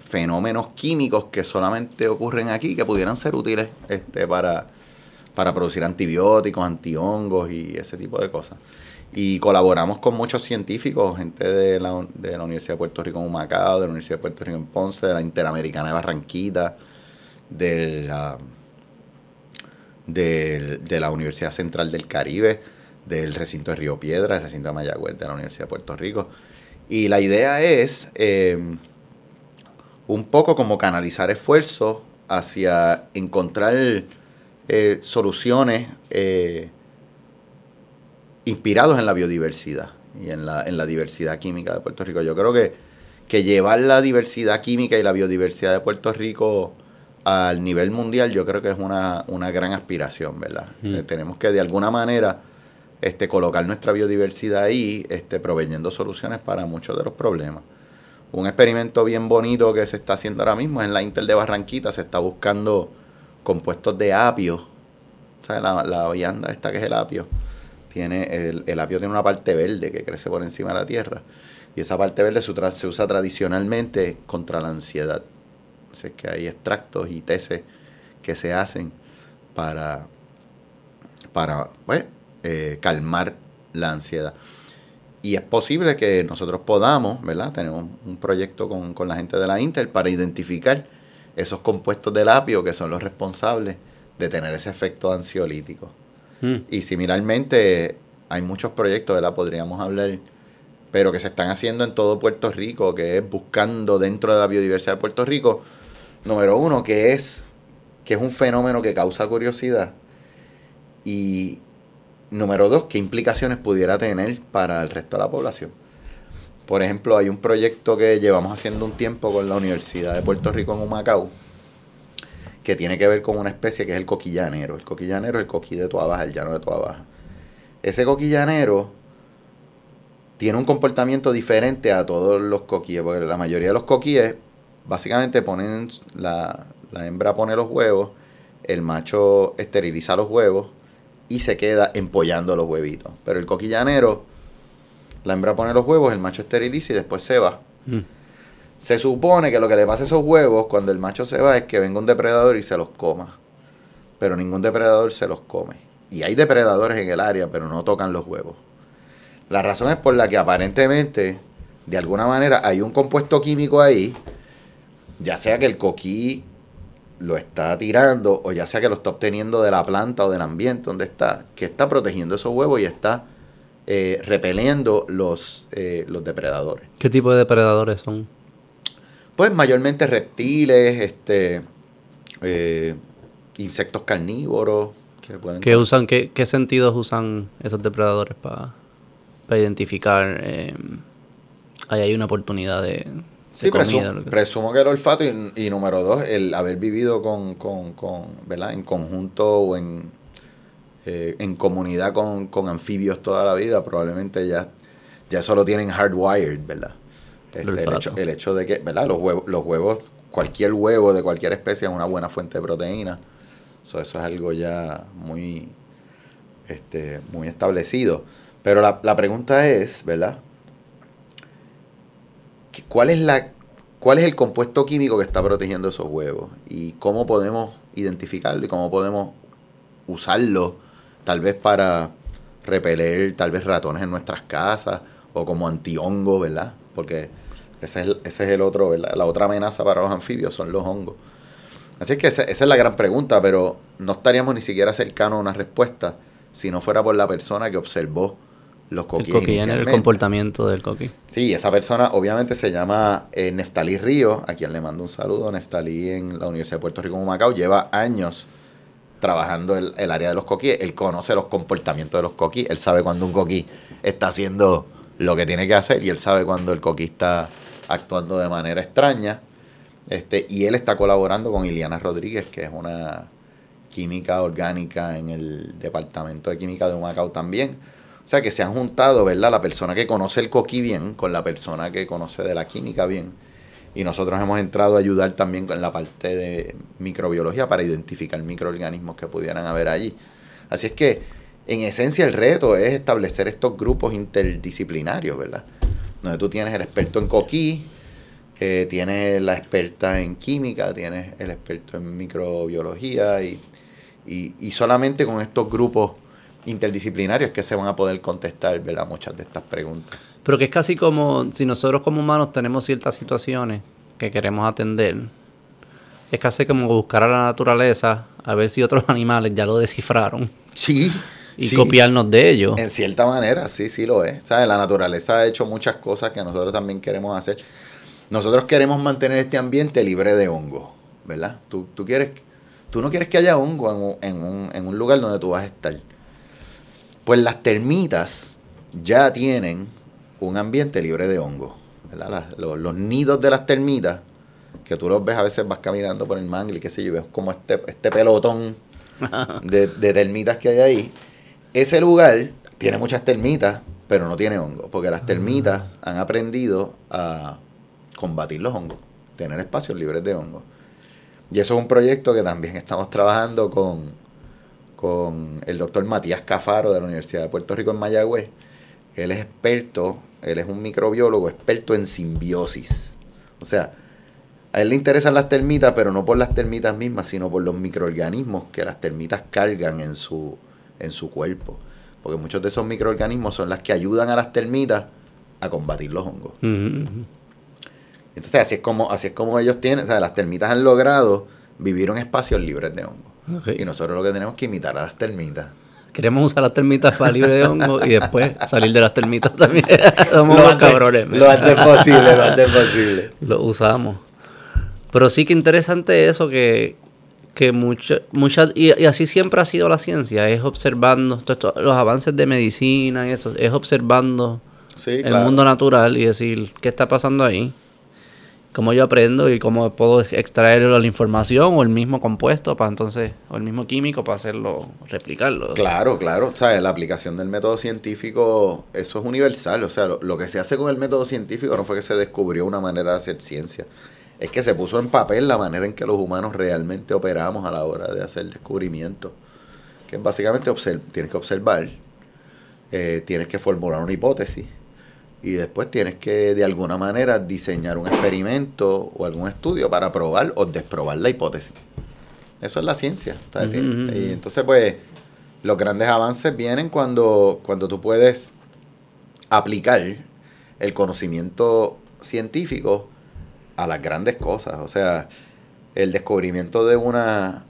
fenómenos químicos que solamente ocurren aquí, que pudieran ser útiles este, para, para producir antibióticos, antihongos y ese tipo de cosas. Y colaboramos con muchos científicos, gente de la, de la Universidad de Puerto Rico en Humacao, de la Universidad de Puerto Rico en Ponce, de la Interamericana de Barranquita, de la, de, la Universidad Central del Caribe, del recinto de Río Piedra, del recinto de Mayagüez, de la Universidad de Puerto Rico. Y la idea es eh, un poco como canalizar esfuerzos hacia encontrar eh, soluciones eh, inspirados en la biodiversidad y en la, en la diversidad química de Puerto Rico. Yo creo que, que llevar la diversidad química y la biodiversidad de Puerto Rico al nivel mundial, yo creo que es una, gran aspiración, ¿verdad? Mm. Eh, tenemos que de alguna manera este, colocar nuestra biodiversidad ahí, este, proveyendo soluciones para muchos de los problemas. Un experimento bien bonito que se está haciendo ahora mismo es en la Intel de Barranquita. Se está buscando compuestos de apio. ¿Sabes? La, la vianda esta que es el apio. Tiene el, el apio tiene una parte verde que crece por encima de la tierra. Y esa parte verde se, usa- tradicionalmente contra la ansiedad. Así que hay extractos y tesis que se hacen para, para pues, eh, calmar la ansiedad. Y es posible que nosotros podamos, ¿verdad? Tenemos un proyecto con, con la gente de la Intel para identificar esos compuestos del apio que son los responsables de tener ese efecto ansiolítico. Mm. Y similarmente hay muchos proyectos, ¿verdad? Podríamos hablar, pero que se están haciendo en todo Puerto Rico, que es buscando dentro de la biodiversidad de Puerto Rico, número uno, que es, que es un fenómeno que causa curiosidad. Y número dos, qué implicaciones pudiera tener para el resto de la población. Por ejemplo, hay un proyecto que llevamos haciendo un tiempo con la Universidad de Puerto Rico en Humacao, que tiene que ver con una especie que es el coquillanero. El coquillanero es el coquí de Toa Baja, el llano de Toa Baja. Ese coquillanero tiene un comportamiento diferente a todos los coquíes, porque la mayoría de los coquíes básicamente ponen, la, la hembra pone los huevos, el macho esteriliza los huevos y se queda empollando los huevitos. Pero el coquillanero, la hembra pone los huevos, el macho esteriliza y después se va. Mm. Se supone que lo que le pasa a esos huevos cuando el macho se va es que venga un depredador y se los coma. Pero ningún depredador se los come. Y hay depredadores en el área, pero no tocan los huevos. La razón es por la que aparentemente, de alguna manera, hay un compuesto químico ahí, ya sea que el coquí lo está tirando o ya sea que lo está obteniendo de la planta o del ambiente donde está, que está protegiendo esos huevos y está eh, repeliendo los, eh, los depredadores. ¿Qué tipo de depredadores son? Pues mayormente reptiles, este, eh, insectos carnívoros que pueden. ¿Qué usan, qué, qué sentidos usan esos depredadores para identificar eh, ahí hay una oportunidad de, Sí, comida? presumo, que- presumo que el olfato y, y número dos, el haber vivido con, con, con ¿verdad? En conjunto o en, eh, en comunidad con, con anfibios toda la vida, probablemente ya, ya eso lo tienen hardwired, ¿verdad? Este, el, hecho, el hecho de que, ¿verdad? Los huevos, los huevos, cualquier huevo de cualquier especie es una buena fuente de proteína. So, eso es algo ya muy, este, muy establecido. Pero la, la pregunta es, ¿verdad? ¿Qué- ¿Cuál es la cuál es el compuesto químico que está protegiendo esos huevos? Y cómo podemos identificarlo y cómo podemos usarlo tal vez para repeler tal vez ratones en nuestras casas o como antihongo, ¿verdad? Porque ese es el, ese es el otro, ¿verdad? La otra amenaza para los anfibios son los hongos. Así es que esa, esa es la gran pregunta, pero no estaríamos ni siquiera cercanos a una respuesta si no fuera por la persona que observó los el coquíes coquí, en el comportamiento del coquí. Sí, esa persona obviamente se llama eh, Neftalí Río, a quien le mando un saludo. Neftalí en la Universidad de Puerto Rico en Macao lleva años trabajando el, el área de los coquíes. Él conoce los comportamientos de los coquíes. Él sabe cuando un coquí está haciendo lo que tiene que hacer y él sabe cuando el coquí está actuando de manera extraña. Este, y él está colaborando con Iliana Rodríguez, que es una química orgánica en el Departamento de Química de Humacao también. O sea que se han juntado, ¿verdad? La persona que conoce el coquí bien con la persona que conoce de la química bien. Y nosotros hemos entrado a ayudar también con la parte de microbiología para identificar microorganismos que pudieran haber allí. Así es que, en esencia, el reto es establecer estos grupos interdisciplinarios, ¿verdad? Donde tú tienes el experto en coquí, eh, tienes la experta en química, tienes el experto en microbiología y, y, y solamente con estos grupos interdisciplinarios que se van a poder contestar ¿verdad? muchas de estas preguntas. Pero que es casi como si nosotros como humanos tenemos ciertas situaciones que queremos atender. Es casi como buscar a la naturaleza a ver si otros *laughs* animales ya lo descifraron Sí. Y sí. copiarnos de ellos. En cierta manera, sí, sí lo es. ¿Sabes? La naturaleza ha hecho muchas cosas que nosotros también queremos hacer. Nosotros queremos mantener este ambiente libre de hongo, ¿verdad? Tú, tú, quieres, tú no quieres que haya hongo en un, en, un, en un lugar donde tú vas a estar. Pues las termitas ya tienen un ambiente libre de hongo. los, los nidos de las termitas, que tú los ves a veces, vas caminando por el mangle y qué sé yo, ves como este, este pelotón *laughs* de, de termitas que hay ahí. Ese lugar tiene muchas termitas, pero no tiene hongo, porque las termitas han aprendido a, combatir los hongos, tener espacios libres de hongos. Y eso es un proyecto que también estamos trabajando con, con el doctor Matías Cafaro de la Universidad de Puerto Rico en Mayagüez. Él es experto, él es un microbiólogo experto en simbiosis. O sea, a él le interesan las termitas, pero no por las termitas mismas, sino por los microorganismos que las termitas cargan en su, en su cuerpo. Porque muchos de esos microorganismos son las que ayudan a las termitas a combatir los hongos. Entonces así es como, así es como ellos tienen, o sea, las termitas han logrado vivir en espacios libres de hongos. Y nosotros lo que tenemos que imitar a las termitas. Queremos usar las termitas para libre de hongo y después salir de las termitas también. *laughs* *laughs* Somos unos cabrones. Lo antes posible, lo antes *laughs* posible. Lo usamos. Pero sí que interesante eso que, que muchas, muchas y, así siempre ha sido la ciencia, es observando los avances de medicina y eso, es observando el mundo natural y decir qué está pasando ahí, cómo yo aprendo y cómo puedo extraer la información o el mismo compuesto para entonces, o el mismo químico para hacerlo, replicarlo. Claro, claro, o sea, la aplicación del método científico, eso es universal, o sea, lo, lo que se hace con el método científico no fue que se descubrió una manera de hacer ciencia es que se puso en papel la manera en que los humanos realmente operamos a la hora de hacer descubrimientos. Que básicamente tienes que observar, eh, tienes que formular una hipótesis y después tienes que de alguna manera diseñar un experimento o algún estudio para probar o desprobar la hipótesis. Eso es la ciencia. Y entonces, pues, los grandes avances vienen cuando, cuando tú puedes aplicar el conocimiento científico a las grandes cosas. O sea, el descubrimiento de una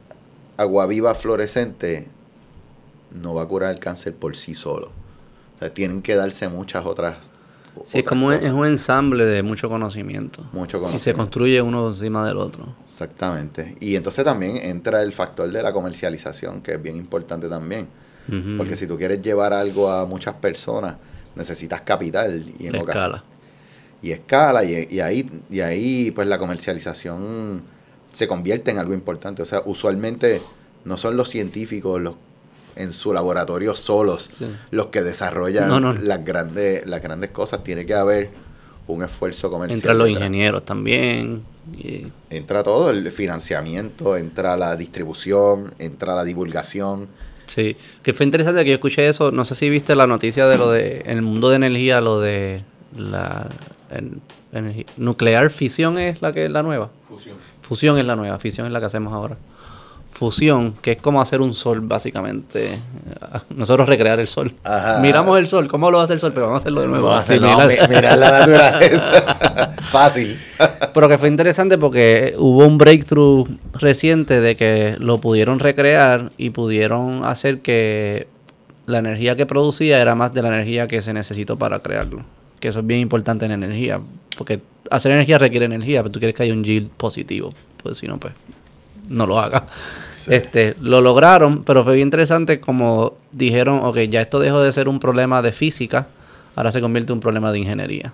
agua viva fluorescente no va a curar el cáncer por sí solo. O sea, tienen que darse muchas otras. Sí, es como es un ensamble de mucho conocimiento. Mucho conocimiento. Y se construye uno encima del otro. Exactamente. Y entonces también entra el factor de la comercialización, que es bien importante también. Porque si tú quieres llevar algo a muchas personas, necesitas capital. Y en ocasiones, y escala y, ahí y ahí pues la comercialización se convierte en algo importante. O sea usualmente no son los científicos los en su laboratorio solos los que desarrollan las grandes las grandes cosas. Tiene que haber un esfuerzo comercial entra los ingenieros también entra todo el financiamiento entra la distribución entra la divulgación. Sí, que fue interesante que yo escuché eso, no sé si viste la noticia de lo de, en el mundo de energía, lo de la nuclear fisión es la que es la nueva. Fusión. Fusión es la nueva, fisión es la que hacemos ahora. Fusión, que es como hacer un sol, básicamente. *laughs* Nosotros recrear el sol. Miramos el sol, ¿cómo lo hace el sol? Pero vamos a hacerlo de nuevo. mirar la naturaleza. *laughs* Fácil. Pero que fue interesante porque hubo un breakthrough reciente de que lo pudieron recrear y pudieron hacer que la energía que producía era más de la energía que se necesitó para crearlo que eso es bien importante en energía, porque hacer energía requiere energía, pero tú quieres que haya un yield positivo, pues si no, pues no lo haga. Este, lo lograron, pero fue bien interesante como dijeron, ok, ya esto dejó de ser un problema de física, ahora se convierte en un problema de ingeniería.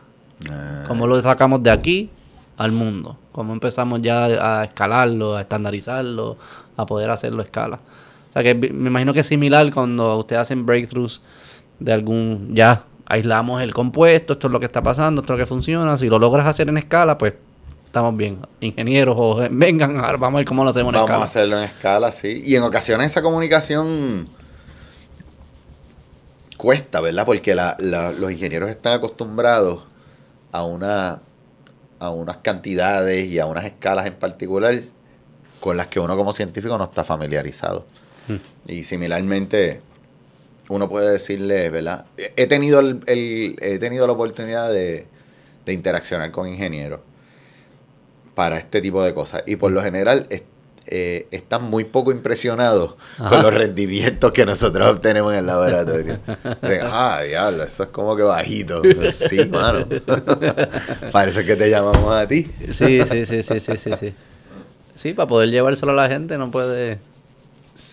Ah. ¿Cómo lo sacamos de aquí al mundo? ¿Cómo empezamos ya a escalarlo, a estandarizarlo, a poder hacerlo a escala? O sea que me imagino que es similar cuando ustedes hacen breakthroughs de algún ya aislamos el compuesto, esto es lo que está pasando, esto es lo que funciona. Si lo logras hacer en escala, pues estamos bien. Ingenieros, o vengan, *laughs* vamos a ver cómo lo hacemos en escala. Vamos a hacerlo en escala, sí. Y en ocasiones esa comunicación cuesta, ¿verdad? Porque los ingenieros están acostumbrados a, una, a unas cantidades y a unas escalas en particular con las que uno como científico no está familiarizado. Hmm. Y similarmente uno puede decirle, ¿verdad? He tenido, el, he tenido la oportunidad de, interaccionar con ingenieros para este tipo de cosas. Y por lo general eh, están muy poco impresionados con los rendimientos que nosotros obtenemos en el laboratorio. ah, diablo, eso es como que bajito. sí, mano. *laughs* Parece que te llamamos a ti. sí, sí, sí, sí, sí, sí, sí. Sí, para poder llevárselo a la gente no puede...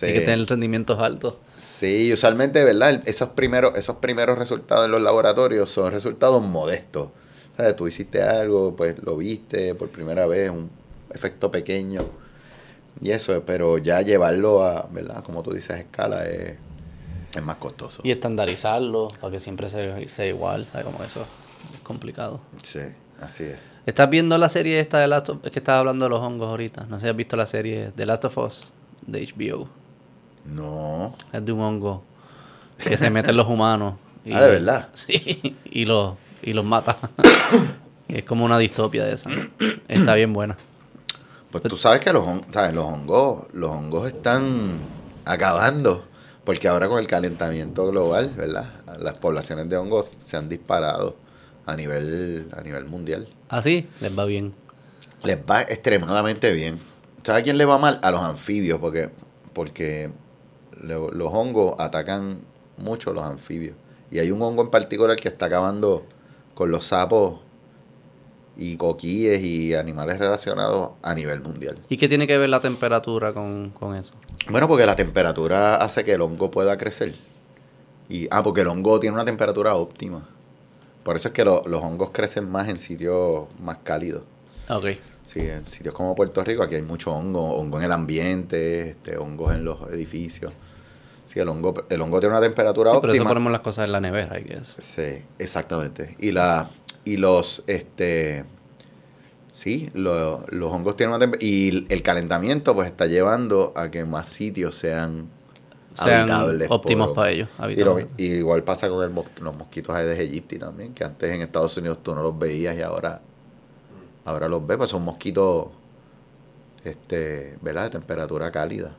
Hay que tener rendimientos altos. Sí, usualmente, ¿verdad? Esos primeros, esos primeros resultados en los laboratorios son resultados modestos. O sea, tú hiciste algo, pues lo viste por primera vez, un efecto pequeño y eso, pero ya llevarlo a, ¿verdad? Como tú dices, a escala es, más costoso. Y estandarizarlo para que siempre sea, sea igual, ¿sabes? Como eso. Es complicado. Sí, así es. ¿Estás viendo la serie esta de Last of Es que estabas hablando de los hongos ahorita. No sé si has visto la serie de Last of Us de HBO. No. Es de un hongo que se mete en los humanos. y- *laughs* Ah, ¿de verdad? *laughs* Sí, y los, y los mata. *coughs* es como una distopia de esa. Está bien buena. Pues tú sabes que los, sabes, los hongos, los hongos están acabando. Porque ahora con el calentamiento global, ¿verdad? Las poblaciones de hongos se han disparado a nivel, a nivel mundial. Así les va bien. Les va extremadamente bien. ¿Sabes a quién le va mal? A los anfibios, porque, porque lo- los hongos atacan mucho los anfibios. Y hay un hongo en particular que está acabando con los sapos y coquíes y animales relacionados a nivel mundial. ¿Y qué tiene que ver la temperatura con, con eso? Bueno, porque la temperatura hace que el hongo pueda crecer. Y, ah, porque el hongo tiene una temperatura óptima. Por eso es que lo- los hongos crecen más en sitios más cálidos. Ok. Sí, en sitios como Puerto Rico, aquí hay mucho hongo, hongo en el ambiente, este, hongos en los edificios. Sí, el hongo, el hongo tiene una temperatura Sí, pero eso óptima. ponemos las cosas en la nevera, I guess. Sí, exactamente. Y la y los este sí, lo- los hongos tienen una temperatura y el calentamiento pues está llevando a que más sitios sean Sean habitables óptimos por- para ellos. Y, lo- habitables. y igual pasa con el mos- los mosquitos Aedes aegypti también, que antes en Estados Unidos tú no los veías y ahora ahora los ves, pues son mosquitos este, ¿verdad? De temperatura cálida.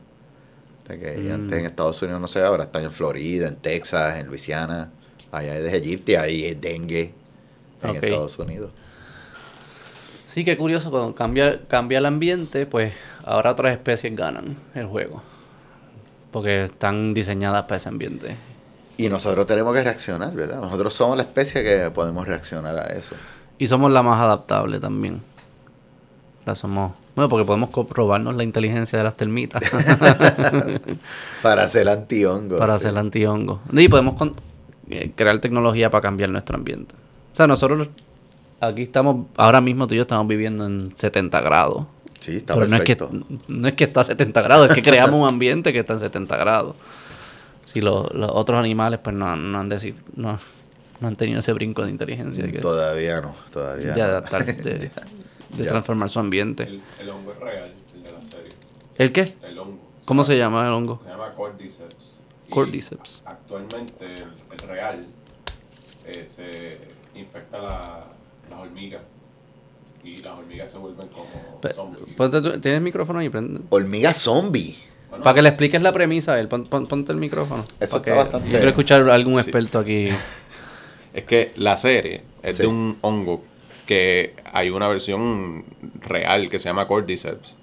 Sea que Mm. antes en Estados Unidos no sé, ahora están en Florida, en Texas, en Luisiana, allá Aedes aegypti, ahí es dengue en. Estados Unidos. Sí, qué curioso, cuando cambia, cambia el ambiente, pues ahora otras especies ganan el juego. Porque están diseñadas para ese ambiente. Y nosotros tenemos que reaccionar, ¿verdad? Nosotros somos la especie que podemos reaccionar a eso. Y somos la más adaptable también. La somos. Bueno, porque podemos comprobarnos la inteligencia de las termitas *laughs* Para hacer antihongos. para sí. hacer antihongo. Y podemos con- eh, crear tecnología para cambiar nuestro ambiente. O sea, nosotros aquí estamos, ahora mismo tú y yo estamos viviendo en 70 grados. Sí, está Pero no es, que, no es que está a 70 grados, es que creamos un ambiente que está en 70 grados. Si lo- los otros animales pues no, han- no han deci- no, no han tenido ese brinco de inteligencia que- Todavía no, todavía de no. adaptarse, *laughs* de, de Ya. transformar su ambiente. El, el hongo es real, el de la serie. ¿El qué? El hongo. ¿Cómo se llama el hongo? Se llama Cordyceps. Cordyceps. Actualmente el, el real eh, se infecta la- las hormigas y las hormigas se vuelven como zombies. ponte tú- ¿Tienes el micrófono ahí? Prende. Hormiga zombie. Bueno, Para que le expliques la premisa a él, pon- pon- ponte el micrófono. Eso que- está bastante- Yo quiero escuchar a algún Sí. experto aquí. *laughs* Es que la serie es Sí. de un hongo que hay una versión real que se llama Cordyceps.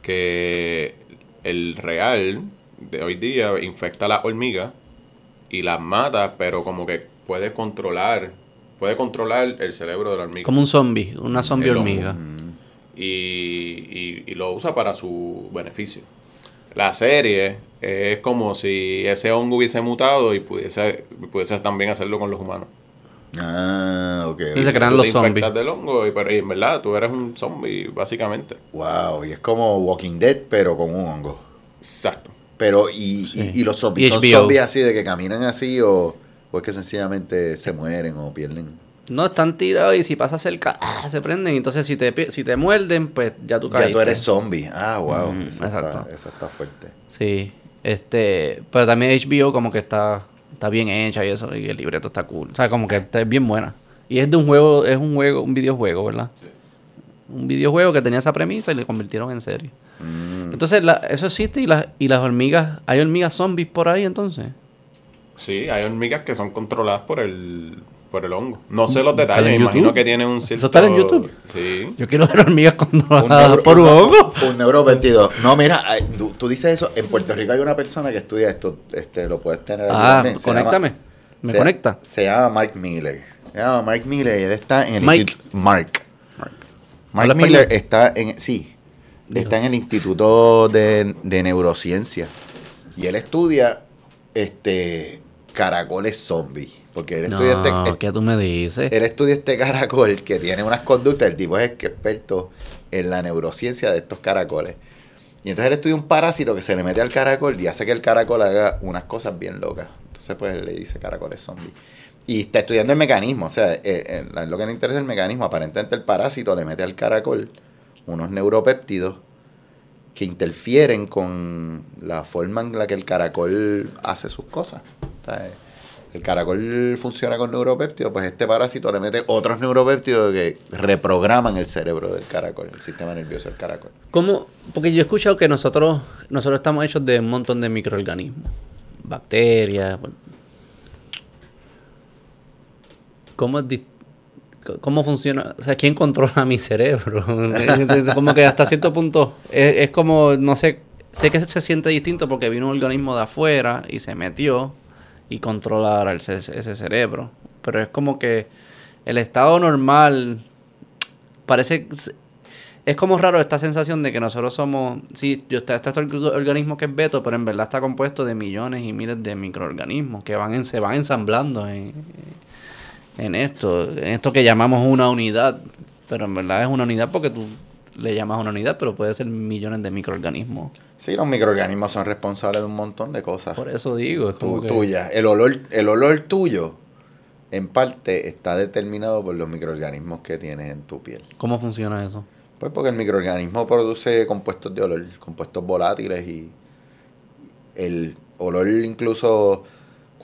Que el real de hoy día infecta a las hormigas y las mata, pero como que puede controlar, puede controlar el cerebro de la hormiga. Como un zombie, una zombie El hormiga. y, y- y lo usa para su beneficio. La serie es como si ese hongo hubiese mutado y pudiese, pudiese también hacerlo con los humanos. Ah, ok. Sí, se crean los zombies. del hongo y, pero, y en verdad tú eres un zombie, básicamente. Wow, y es como Walking Dead, pero con un hongo. Exacto. Pero, y, Sí. y, y los zombies, Y ¿son zombies así de que caminan así o, o es que sencillamente se mueren o pierden? No, están tirados y si pasa cerca, ¡ah! se prenden. Entonces, si te, si te muerden, pues ya tú caíste. Ya tú eres zombie. Ah, wow. Mm, eso, exacto. está, eso está fuerte. Sí. Este, pero también HBO como que está, está bien hecha y eso, y el libreto está cool. O sea, como que está bien buena. Y es de un juego, es un juego, un videojuego, ¿verdad? Un videojuego que tenía esa premisa y le convirtieron en serie. Mm. Entonces, la- eso existe y las, y las hormigas, ¿hay hormigas zombies por ahí entonces? Sí, hay hormigas que son controladas por el, por el hongo. No sé los ¿Sale detalles, me imagino YouTube? que tiene un cierto... ¿Eso está en YouTube? Sí. Yo quiero ver hormigas controladas por un hongo. Un neuroventido. No, mira, tú, tú dices eso. En Puerto Rico hay una persona que estudia esto. Este, lo puedes tener Ah, conéctame. llama- ¿Me se- conecta? Se llama Mark Miller. Llama Mark Miller y él está en el Mike. institu- Mark. Mark ¿Habla Miller español? está en, sí, está en el Instituto de, de Neurociencia y él estudia este caracoles zombies, porque él estudia este, este- ¿qué tú me dices? él estudia este caracol que tiene unas conductas, el tipo es experto en la neurociencia de estos caracoles. Y entonces él estudia un parásito que se le mete al caracol y hace que el caracol haga unas cosas bien locas. Entonces pues él le dice caracoles zombies. Y está estudiando el mecanismo, o sea, eh, eh, lo que le interesa es el mecanismo. Aparentemente el parásito le mete al caracol unos neuropéptidos que interfieren con la forma en la que el caracol hace sus cosas. Sea, el caracol funciona con neuropéptidos, pues este parásito le mete otros neuropéptidos que reprograman el cerebro del caracol, el sistema nervioso del caracol. ¿Cómo? Porque yo he escuchado que nosotros, nosotros estamos hechos de un montón de microorganismos, bacterias. bueno. ¿Cómo, ¿Cómo funciona? O sea, ¿quién controla mi cerebro? *laughs* como que hasta cierto punto es, como, no sé, sé que se siente distinto porque vino un organismo de afuera y se metió y controla ahora ese cerebro. Pero es como que el estado normal parece es como raro esta sensación de que nosotros somos sí yo está, está este organismo que es Beto pero en verdad está compuesto de millones y miles de microorganismos que van en, se van ensamblando en, en esto en esto que llamamos una unidad pero en verdad es una unidad porque tú le llamas una unidad pero puede ser millones de microorganismos Sí, los microorganismos son responsables de un montón de cosas. por eso digo es como Tu- que- tuya. El olor, el olor tuyo, en parte, está determinado por los microorganismos que tienes en tu piel. cómo funciona eso Pues porque el microorganismo produce compuestos de olor, compuestos volátiles y el olor incluso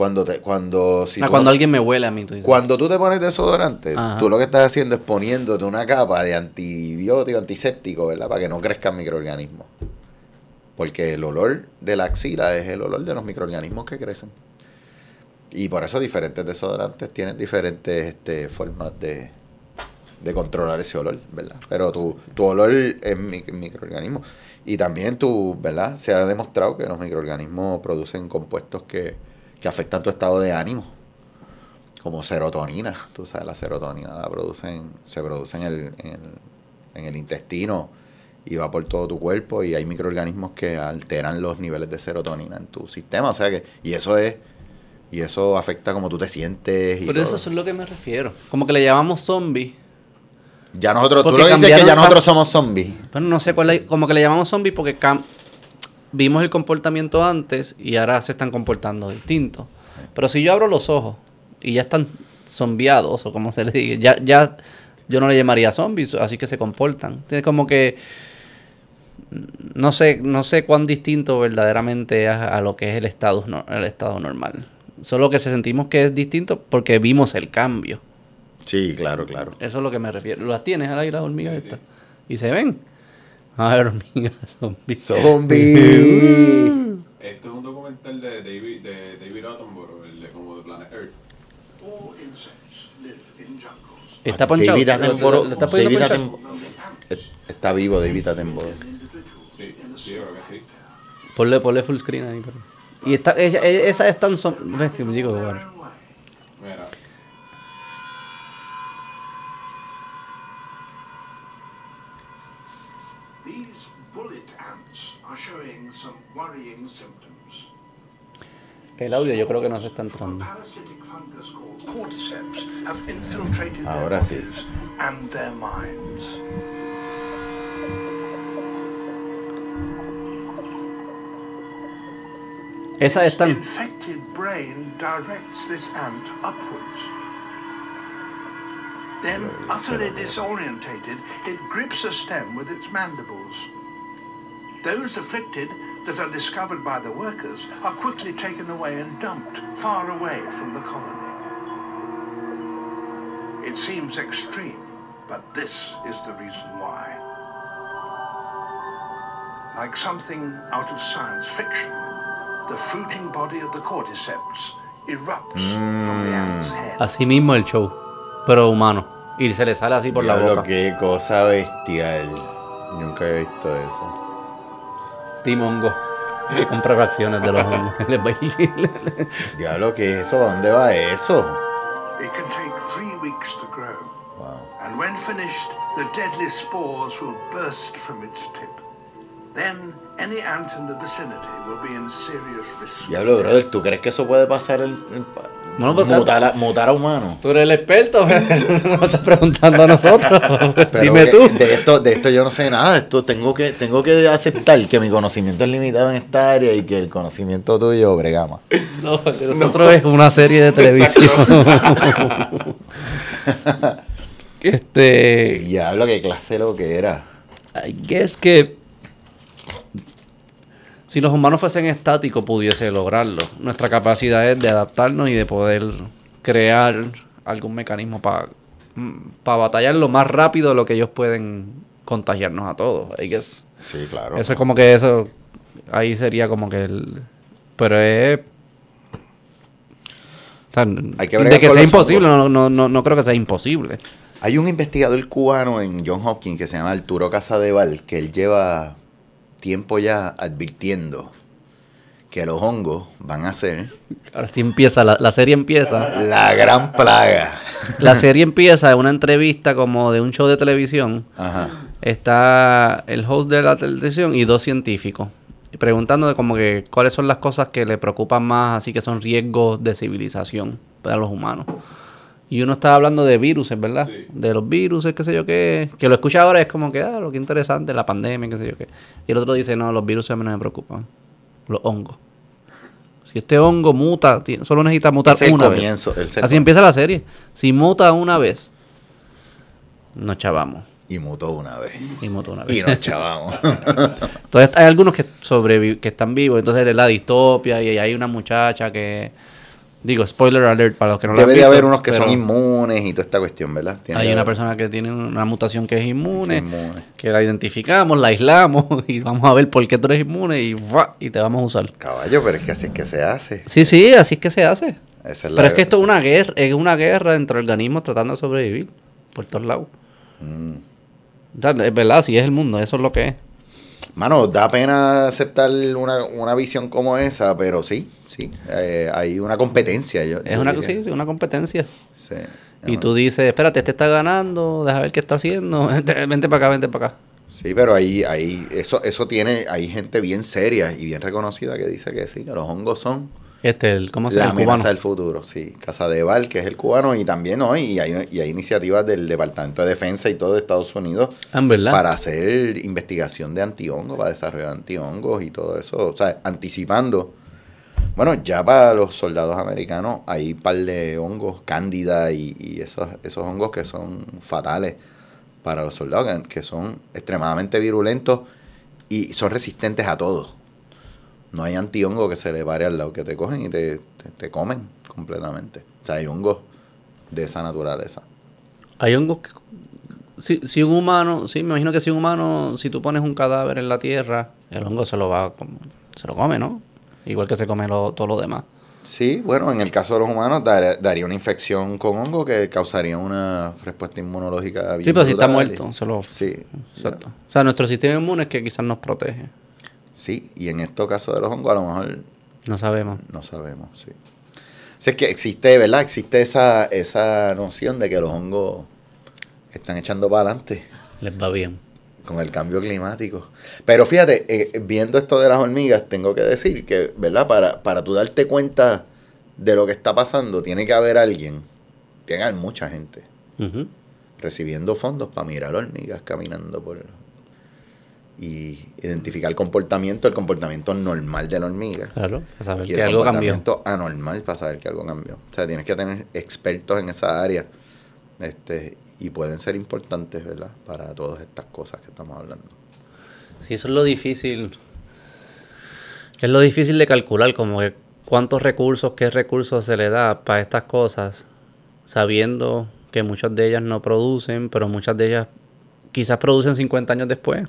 cuando te, cuando si Ah, tú- cuando alguien me huele a mí tú dices. cuando tú te pones desodorante, Ajá. tú lo que estás haciendo es poniéndote una capa de antibiótico, antiséptico, ¿verdad? Para que no crezcan microorganismos. Porque el olor de la axila es el olor de los microorganismos que crecen. Y por eso diferentes desodorantes tienen diferentes este, formas de, de controlar ese olor, ¿verdad? Pero tu, tu olor es mi- microorganismo. Y también tu, ¿verdad? Se ha demostrado que los microorganismos producen compuestos que, que afectan tu estado de ánimo. Como serotonina. Tú sabes, la serotonina la producen, se produce en el, en el, en el intestino y va por todo tu cuerpo y hay microorganismos que alteran los niveles de serotonina en tu sistema. O sea que, y eso es, y eso afecta como tú te sientes. Y Pero todo. eso es lo que me refiero. Como que le llamamos zombies. Ya nosotros, tú Porque lo dices que ya nosotros somos zombies. Bueno, no sé cuál es, como que le llamamos zombies porque cam- vimos el comportamiento antes y ahora se están comportando distintos. Pero si yo abro los ojos y ya están zombiados o como se le diga, ya, ya yo no le llamaría zombies, así que se comportan. Es como que no sé, no sé cuán distinto verdaderamente es a, lo que es el estado, el estado normal. Solo que se sentimos que es distinto porque vimos el cambio. Sí, claro, claro. Eso es lo que me refiero. ¿Las tienes al aire las hormigas estas? ¿Y se ven? A ver, hormigas zombies. Zombies. Esto es un documental de David, de David Attenborough, el de como de Planet Earth. Está ponchado. David ¿Lo- Attenborough. lo- lo estás poniendo David ponchado? Attenborough. Es- Está vivo David Attenborough. Sí, sí, yo creo que sí. Ponle, ponle full screen ahí. pero- Y esta, ella- ella- esas están... Son, ves que me digo, bueno. El audio yo creo que no se está entrando. Parasitic fungus called cordyceps have infiltrated Ahora sí. their bodies and their minds. Esas Its están... infected brain directs this ant upwards. Then, utterly disorientated, it grips a stem with its mandibles. Those afflicted that are discovered by the workers are quickly taken away and dumped far away from the colony. It seems extreme, but this is the reason why. Like something out of science fiction, the fruiting body of the cordyceps erupts mm. from the ant's head. Así mismo el show. Pero humano. Y se le sale así por la Diablo, boca. qué cosa bestial. Nunca he visto eso. Timongo. Compra fracciones de los hongos. Les va a ir- Diablo, ¿qué es eso? ¿A dónde va eso? It can take three weeks to grow, Wow. and when finished, the deadly spores will burst from its tip. then any ant in the vicinity will be in serious risk. Diablo, brother, ¿tú crees que eso puede pasar en, en- Bueno, pues, mutar, a, mutar a humanos? Tú eres el experto, *laughs* no estás preguntando a nosotros. *laughs* Pero Dime tú. De esto, de esto yo no sé nada. Esto tengo que, tengo que aceptar que mi conocimiento es limitado en esta área y que el conocimiento tuyo bregama. No, el de nosotros es una serie de televisión. *laughs* este. Diablo, qué clase lo que era. I guess que. Si los humanos fuesen estáticos, pudiese lograrlo. Nuestra capacidad es de adaptarnos y de poder crear algún mecanismo para para batallar lo más rápido de lo que ellos pueden contagiarnos a todos. I guess. Sí, claro. Eso es como que eso. Ahí sería como que el. Pero es. o sea, Hay que de que sea imposible, no, no, no, no creo que sea imposible. Hay un investigador cubano en John Hopkins que se llama Arturo Casadeval, que él lleva tiempo ya advirtiendo que los hongos van a ser Ahora sí empieza, la, la serie empieza. la gran plaga. La serie empieza en una entrevista como de un show de televisión. Ajá. Está el host de la televisión y dos científicos. Preguntando de como que cuáles son las cosas que le preocupan más, así que son riesgos de civilización para los humanos. Y uno está hablando de virus, ¿verdad? Sí. De los virus, qué sé yo qué. Que lo escucha ahora es como que, ah, lo que interesante, la pandemia, qué sé yo qué. Y el otro dice, no, los virus a mí no me preocupan. Los hongos. Si este hongo muta, tiene- solo necesita mutar Ese es el una vez. el Así empieza la serie. Si muta una vez, nos chavamos. Y mutó una vez. Y muta una vez. Y nos chavamos. *laughs* Entonces hay algunos que que están vivos. Entonces es la distopia y hay una muchacha que... Digo, spoiler alert para los que no lo han Debe de visto, haber unos que son inmunes y toda esta cuestión, ¿verdad? Tiene Hay una persona que tiene una mutación que es inmune, Inmune. que la identificamos, la aislamos *laughs* y vamos a ver por qué tú eres inmune y, ¡fua! y te vamos a usar. Caballo, pero es que así es que se hace. Sí, sí, así es que se hace. Esa es la- Pero es que esto es una guerra, es una guerra entre organismos tratando de sobrevivir por todos lados. Mm. O sea, es verdad, sí es el mundo, eso es lo que es. Mano, da pena aceptar una, una visión como esa, pero sí, sí. eh, hay una competencia. Yo, Es yo una, sí, competencia. Sí. Y tú dices, espérate, este está ganando, deja ver qué está haciendo, *laughs* vente, vente para acá, vente para acá. Sí, pero ahí, ahí, eso, eso tiene, hay gente bien seria y bien reconocida que dice que sí, que los hongos son Este, el, ¿cómo se la llama? El amenaza del futuro, sí. Casa de Val, que es el cubano, y también hoy, y hay, y hay iniciativas del Departamento de Defensa y todo de Estados Unidos Ah, en verdad. para hacer investigación de antihongos, para desarrollar antihongos y todo eso, o sea, anticipando. Bueno, ya para los soldados americanos hay un par de hongos, cándida y, esos, esos hongos que son fatales para los soldados, que, son extremadamente virulentos y son resistentes a todo. No hay antihongo que se le pare al lado, que te cogen y te, te, comen completamente. O sea, hay hongos de esa naturaleza. Hay hongos que... Si, si un humano, sí, me imagino que si un humano, si tú pones un cadáver en la tierra, el hongo se lo va se lo come, ¿no? Igual que se come lo- todo lo demás. Sí, bueno, en el caso de los humanos dar- daría una infección con hongo que causaría una respuesta inmunológica bien Sí, pero si está muerto, se lo... Sí, Exacto. O sea, nuestro sistema inmune es que quizás nos protege. sí, y en estos casos de los hongos a lo mejor No sabemos. no sabemos, sí. O sea, es que existe, ¿verdad? Existe esa, esa noción de que los hongos están echando para adelante Les va bien. Con el cambio climático. Pero fíjate, eh, viendo esto de las hormigas, tengo que decir que, ¿verdad? Para, para tú darte cuenta de lo que está pasando, tiene que haber alguien, tiene que haber mucha gente recibiendo fondos para mirar hormigas caminando por y identificar el comportamiento, el comportamiento normal de la hormiga. Claro, para saber Y que el algo cambió. comportamiento anormal para saber que algo cambió. O sea, tienes que tener expertos en esa área. Este, y pueden ser importantes, ¿verdad? Para todas estas cosas que estamos hablando. Sí, eso es lo difícil. Es lo difícil de calcular, como que cuántos recursos, qué recursos se le da para estas cosas, sabiendo que muchas de ellas no producen, pero muchas de ellas quizás producen 50 años después.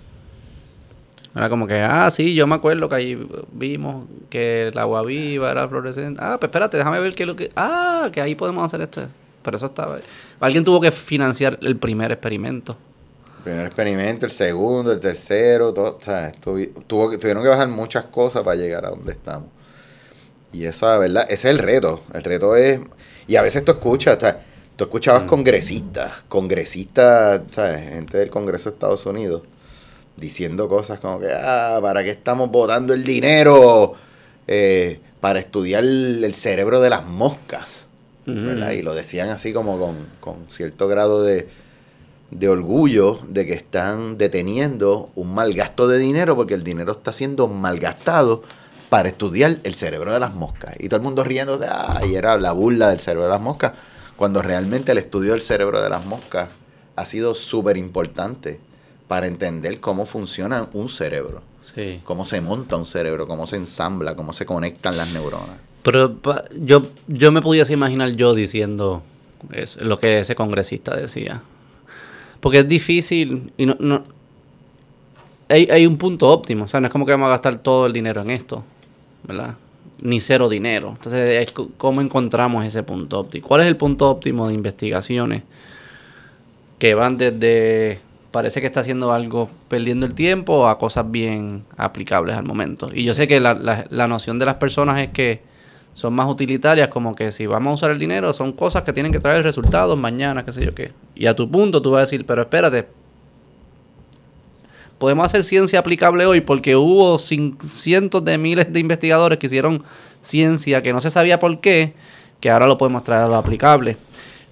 Era como que, ah, sí, yo me acuerdo que ahí vimos que el agua viva era fluorescente. Ah, pues espérate, déjame ver qué es lo que... Ah, que ahí podemos hacer esto. Pero eso estaba... Alguien tuvo que financiar el primer experimento. El primer experimento, el segundo, el tercero, todo, o sea, tuvi- tuvo, que- tuvieron que bajar muchas cosas para llegar a donde estamos. Y esa, ¿verdad? Ese es el reto. El reto es. Y a veces tú escuchas, o sea, tú escuchabas congresistas, congresistas, ¿sabes? Gente del Congreso de Estados Unidos, diciendo cosas como que, ah, ¿para qué estamos botando el dinero? Eh, para estudiar el cerebro de las moscas. ¿Verdad? Y lo decían así como con, con cierto grado de, de orgullo de que están deteniendo un mal gasto de dinero porque el dinero está siendo malgastado para estudiar el cerebro de las moscas. Y todo el mundo riéndose, ay, era la burla del cerebro de las moscas, cuando realmente el estudio del cerebro de las moscas ha sido súper importante para entender cómo funciona un cerebro. Sí. Cómo se monta un cerebro, cómo se ensambla, cómo se conectan las neuronas. Pero yo, yo me pudiese imaginar yo diciendo eso, lo que ese congresista decía. Porque es difícil y no, no hay, hay un punto óptimo. O sea, no es como que vamos a gastar todo el dinero en esto, ¿verdad? Ni cero dinero. Entonces, ¿cómo encontramos ese punto óptimo? ¿Cuál es el punto óptimo de investigaciones que van desde parece que está haciendo algo perdiendo el tiempo a cosas bien aplicables al momento? Y yo sé que la, la, la noción de las personas es que son más utilitarias, como que si vamos a usar el dinero, son cosas que tienen que traer resultados mañana, qué sé yo qué. Y a tu punto tú vas a decir, pero espérate, podemos hacer ciencia aplicable hoy porque hubo cientos de miles de investigadores que hicieron ciencia que no se sabía por qué, que ahora lo podemos traer a lo aplicable.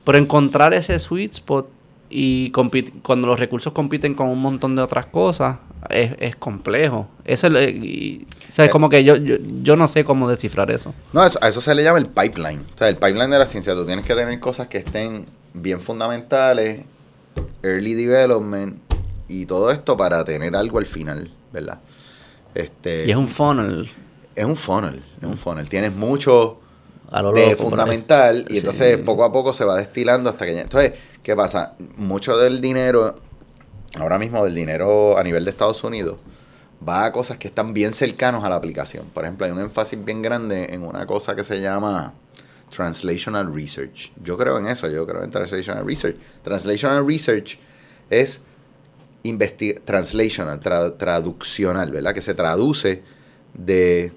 Pero encontrar ese sweet spot y cuando los recursos compiten con un montón de otras cosas, es, es complejo. Eso es, y- o sea, es como que yo, yo, yo no sé cómo descifrar eso. No, eso- a eso se le llama el pipeline. O sea, el pipeline de la ciencia. Tú tienes que tener cosas que estén bien fundamentales, early development y todo esto para tener algo al final, ¿verdad? Este, Y es un funnel es un funnel, es un funnel. Tienes mucho a lo de loco. fundamental y Sí. entonces poco a poco se va destilando hasta que ya- entonces qué pasa mucho del dinero ahora mismo del dinero a nivel de Estados Unidos va a cosas que están bien cercanos a la aplicación. Por ejemplo hay un énfasis bien grande en una cosa que se llama translational research. Yo creo en eso yo creo en translational research. Translational research es translational tra- traduccional verdad que se traduce de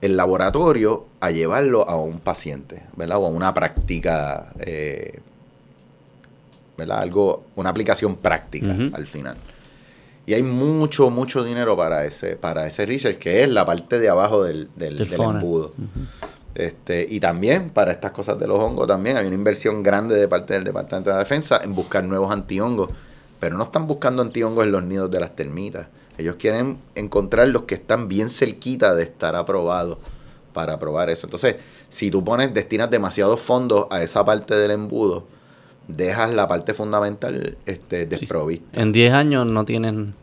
el laboratorio a llevarlo a un paciente, ¿verdad? O a una práctica, eh, ¿verdad? Algo, una aplicación práctica al final. Y hay mucho, mucho dinero para ese, para ese research, que es la parte de abajo del, del, Del embudo. Este, y también para estas cosas de los hongos también hay una inversión grande de parte del Departamento de la Defensa en buscar nuevos antihongos, pero no están buscando antihongos en los nidos de las termitas. Ellos quieren encontrar los que están bien cerquita de estar aprobados para probar eso. Entonces, si tú pones, destinas demasiados fondos a esa parte del embudo, dejas la parte fundamental este, desprovista. En 10 años no tienen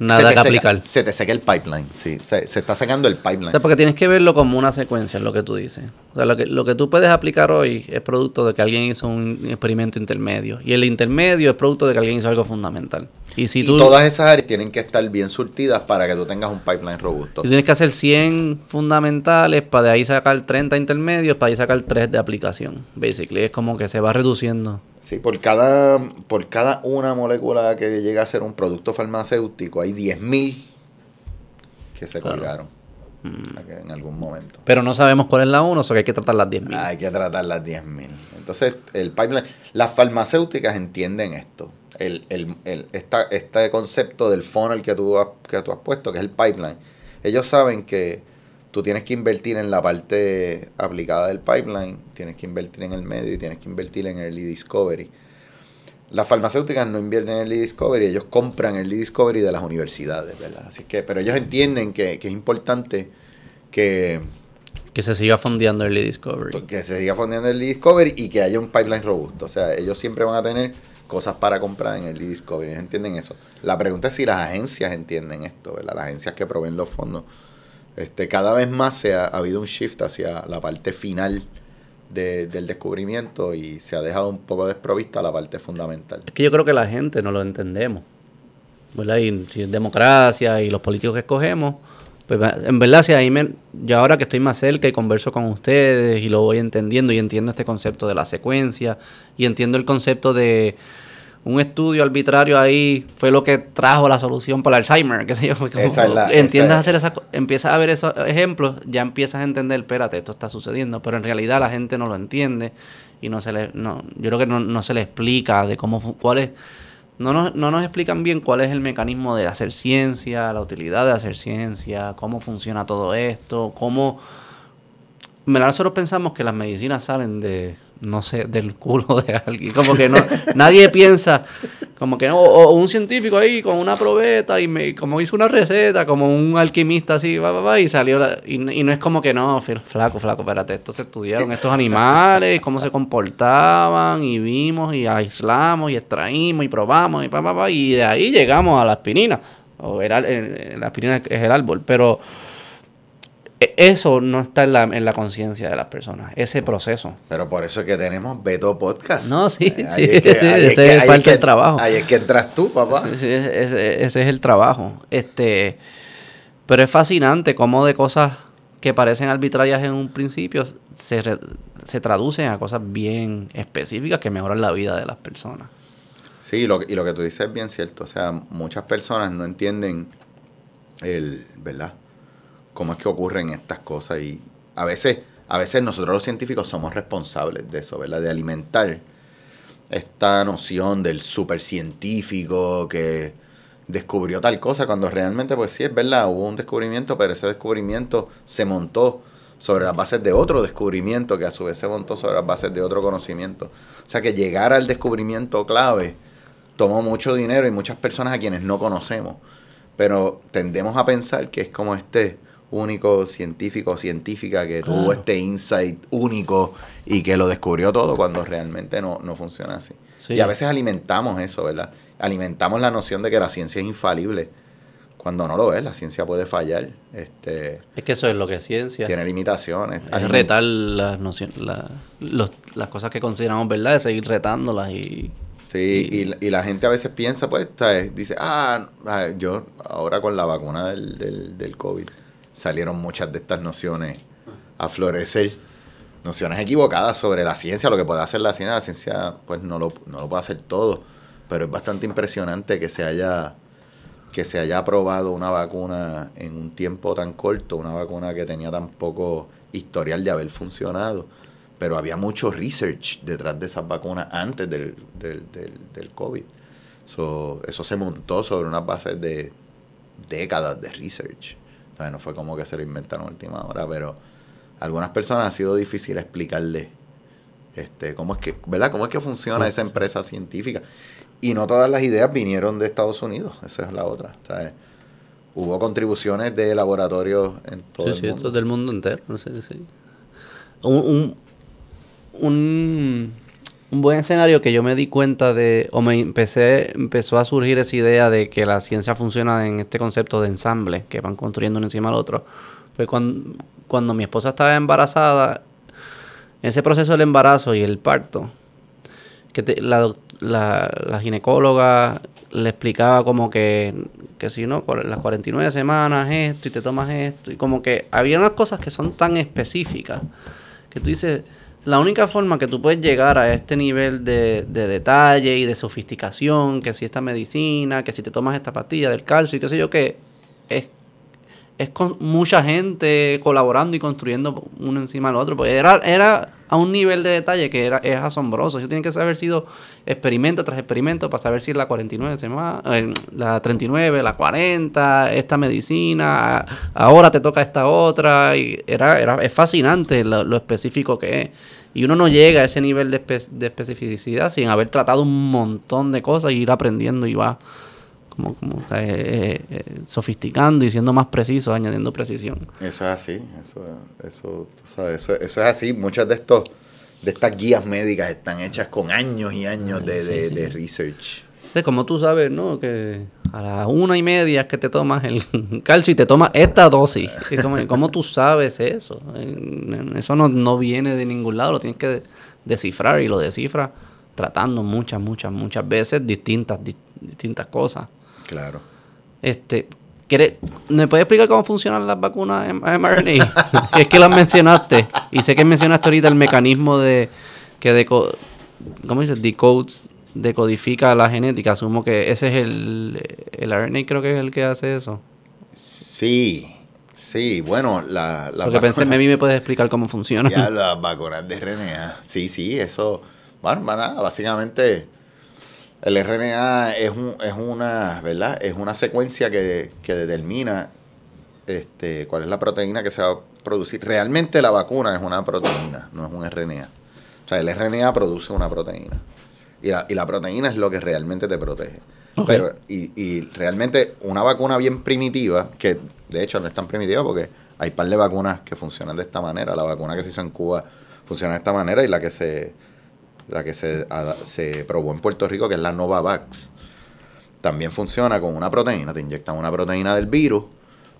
nada que seca- aplicar. se te seca el pipeline, sí. Se, se está secando el pipeline. O sea, porque tienes que verlo como una secuencia, lo que tú dices. O sea, lo que, lo que tú puedes aplicar hoy es producto de que alguien hizo un experimento intermedio. Y el intermedio es producto de que alguien hizo algo fundamental. Y si y tú, todas esas áreas tienen que estar bien surtidas para que tú tengas un pipeline robusto. tú tienes que hacer 100 fundamentales para de ahí sacar 30 intermedios, para ahí sacar 3 de aplicación. Basically, es como que se va reduciendo. Sí, por cada, por cada una molécula que llega a ser un producto farmacéutico, hay 10.000 que se Claro. colgaron O sea, que en algún momento. Pero no sabemos cuál es la 1, o sea que hay que tratar las 10.000. Hay que tratar las 10.000. Entonces, el pipeline, las farmacéuticas entienden esto. El, el, el- esta- este concepto del funnel que tú, has, que tú has puesto, que es el pipeline. Ellos saben que tú tienes que invertir en la parte aplicada del pipeline, tienes que invertir en el medio y tienes que invertir en early discovery. Las farmacéuticas no invierten en early discovery, ellos compran early discovery de las universidades, ¿verdad? Así que, pero ellos entienden que, que es importante que, Que se siga fondeando Early Discovery. que se siga fondeando el Discovery y que haya un pipeline robusto. O sea, ellos siempre van a tener cosas para comprar en el Discovery. Ellos entienden eso. La pregunta es si las agencias entienden esto, ¿verdad? Las agencias que proveen los fondos. Este, cada vez más se ha, ha habido un shift hacia la parte final de- del descubrimiento y se ha dejado un poco desprovista la parte fundamental. Es que yo creo que la gente no lo entendemos. ¿Verdad? Y si es democracia y los políticos que escogemos, pues en verdad, si ahí me, yo ahora que estoy más cerca y converso con ustedes y lo voy entendiendo y entiendo este concepto de la secuencia y entiendo el concepto de un estudio arbitrario ahí fue lo que trajo la solución para el Alzheimer, *laughs* qué sé yo, Esa es la- entiendes esa hacer esas empiezas a ver esos ejemplos, ya empiezas a entender, espérate, esto está sucediendo, pero en realidad la gente no lo entiende y no se le no, yo creo que no, no se le explica de cómo cuál es no nos, no nos explican bien cuál es el mecanismo de hacer ciencia, la utilidad de hacer ciencia, cómo funciona todo esto, cómo... Nosotros pensamos que las medicinas salen de, no sé, del culo de alguien. Como que no, nadie piensa, como que no, o, un científico ahí con una probeta y me, como hizo una receta, como un alquimista así, va, va, va, y salió, la, y, no es como que no, flaco, flaco, espérate, estos se estudiaron, estos animales, cómo se comportaban, y vimos, y aislamos, y extraímos, y probamos, y pa, pa, pa, y de ahí llegamos a la aspirina. O era, la aspirina es el árbol, pero eso no está en la, en la conciencia de las personas, ese proceso. Pero por eso es que tenemos Beto Podcast. No, sí, sí, ese es parte del trabajo. Ahí es que entras tú, papá. ese, es el trabajo. Este, pero es fascinante cómo de cosas que parecen arbitrarias en un principio se, se traducen a cosas bien específicas que mejoran la vida de las personas. Sí, lo, y lo que tú dices es bien cierto. O sea, muchas personas no entienden el, ¿verdad? Cómo es que ocurren estas cosas y a veces, a veces nosotros los científicos somos responsables de eso, ¿verdad? De alimentar esta noción del supercientífico que descubrió tal cosa cuando realmente pues sí es verdad, hubo un descubrimiento, pero ese descubrimiento se montó sobre las bases de otro descubrimiento que a su vez se montó sobre las bases de otro conocimiento. O sea que llegar al descubrimiento clave tomó mucho dinero y muchas personas a quienes no conocemos. Pero tendemos a pensar que es como este único científico o científica que tuvo este insight único y que lo descubrió todo cuando realmente no, no funciona así. Y a veces alimentamos eso, ¿verdad? Alimentamos la noción de que la ciencia es infalible. Cuando no lo es, la ciencia puede fallar. Este, es que eso es lo que es ciencia. Tiene limitaciones. Es retar las nociones, las cosas que consideramos verdad, es seguir retándolas y... Sí, y, y, la gente a veces piensa, pues, dice, ah, ah, yo ahora con la vacuna del, del, del COVID salieron muchas de estas nociones a florecer. Nociones equivocadas sobre la ciencia, lo que puede hacer la ciencia. La ciencia pues no lo, no lo puede hacer todo, pero es bastante impresionante que se haya que se haya aprobado una vacuna en un tiempo tan corto, una vacuna que tenía tan poco historial de haber funcionado, pero había mucho research detrás de esas vacunas antes del, del, del, COVID. eso se montó sobre unas bases de décadas de research no fue como que se lo inventaron a última hora, pero a algunas personas ha sido difícil explicarle este, cómo es que, ¿verdad? Cómo es que funciona esa empresa científica. Y no todas las ideas vinieron de Estados Unidos, esa es la otra. Hubo contribuciones de laboratorios en todo el mundo. del mundo entero, no sé, un, un un buen escenario que yo me di cuenta de, o me empecé, empezó a surgir esa idea de que la ciencia funciona en este concepto de ensamble, que van construyendo uno encima del otro, fue cuando, cuando mi esposa estaba embarazada, ese proceso del embarazo y el parto, que la, la, ginecóloga le explicaba como que, que si no, las 49 semanas esto y te tomas esto, y como que había unas cosas que son tan específicas que tú dices la única forma que tú puedes llegar a este nivel de, detalle y de sofisticación, que si esta medicina, que si te tomas esta pastilla del calcio y qué sé yo, que es, es con mucha gente colaborando y construyendo uno encima del otro. Pues era, era a un nivel de detalle que era, es asombroso. Eso tiene que haber sido experimento tras experimento para saber si la 49 semana, eh, la 39, la 40, esta medicina, ahora te toca esta otra. Y era, era, es fascinante lo, específico que es. Y uno no llega a ese nivel de, de especificidad sin haber tratado un montón de cosas y ir aprendiendo y va como, como eh, eh, sofisticando y siendo más preciso, añadiendo precisión. Eso es así, eso, eso, tú sabes, eso, eso es así. Muchas de estos de estas guías médicas están hechas con años y años de, de, research. Como tú sabes, ¿no? Que a las una y media es que te tomas el *laughs* calcio y te tomas esta dosis. ¿Cómo, tú sabes eso? Eso no, no, viene de ningún lado, lo tienes que descifrar y lo descifras tratando muchas, muchas, muchas veces distintas, distintas cosas. Claro. Este, ¿Me puedes explicar cómo funcionan las vacunas mRNA? *laughs* es que las mencionaste. Y sé que mencionaste ahorita el mecanismo de que deco, ¿cómo dices? Decodes, decodifica la genética. Asumo que ese es el, el RNA, creo que es el que hace eso. Sí, sí, bueno, la, la que pensé, a mí me puedes explicar cómo funciona. Ya, *laughs* las vacunas de RNA. Sí, sí, eso, bueno, básicamente El RNA es, un, es una, ¿verdad? Es una secuencia que, que determina este, cuál es la proteína que se va a producir. Realmente la vacuna es una proteína, no es un RNA. O sea, el RNA produce una proteína. Y la, y la proteína es lo que realmente te protege. Pero, y, y realmente una vacuna bien primitiva, que de hecho no es tan primitiva porque hay par de vacunas que funcionan de esta manera. La vacuna que se hizo en Cuba funciona de esta manera y la que se, la que se, a- se probó en Puerto Rico, que es la Novavax, también funciona con una proteína. Te inyectan una proteína del virus,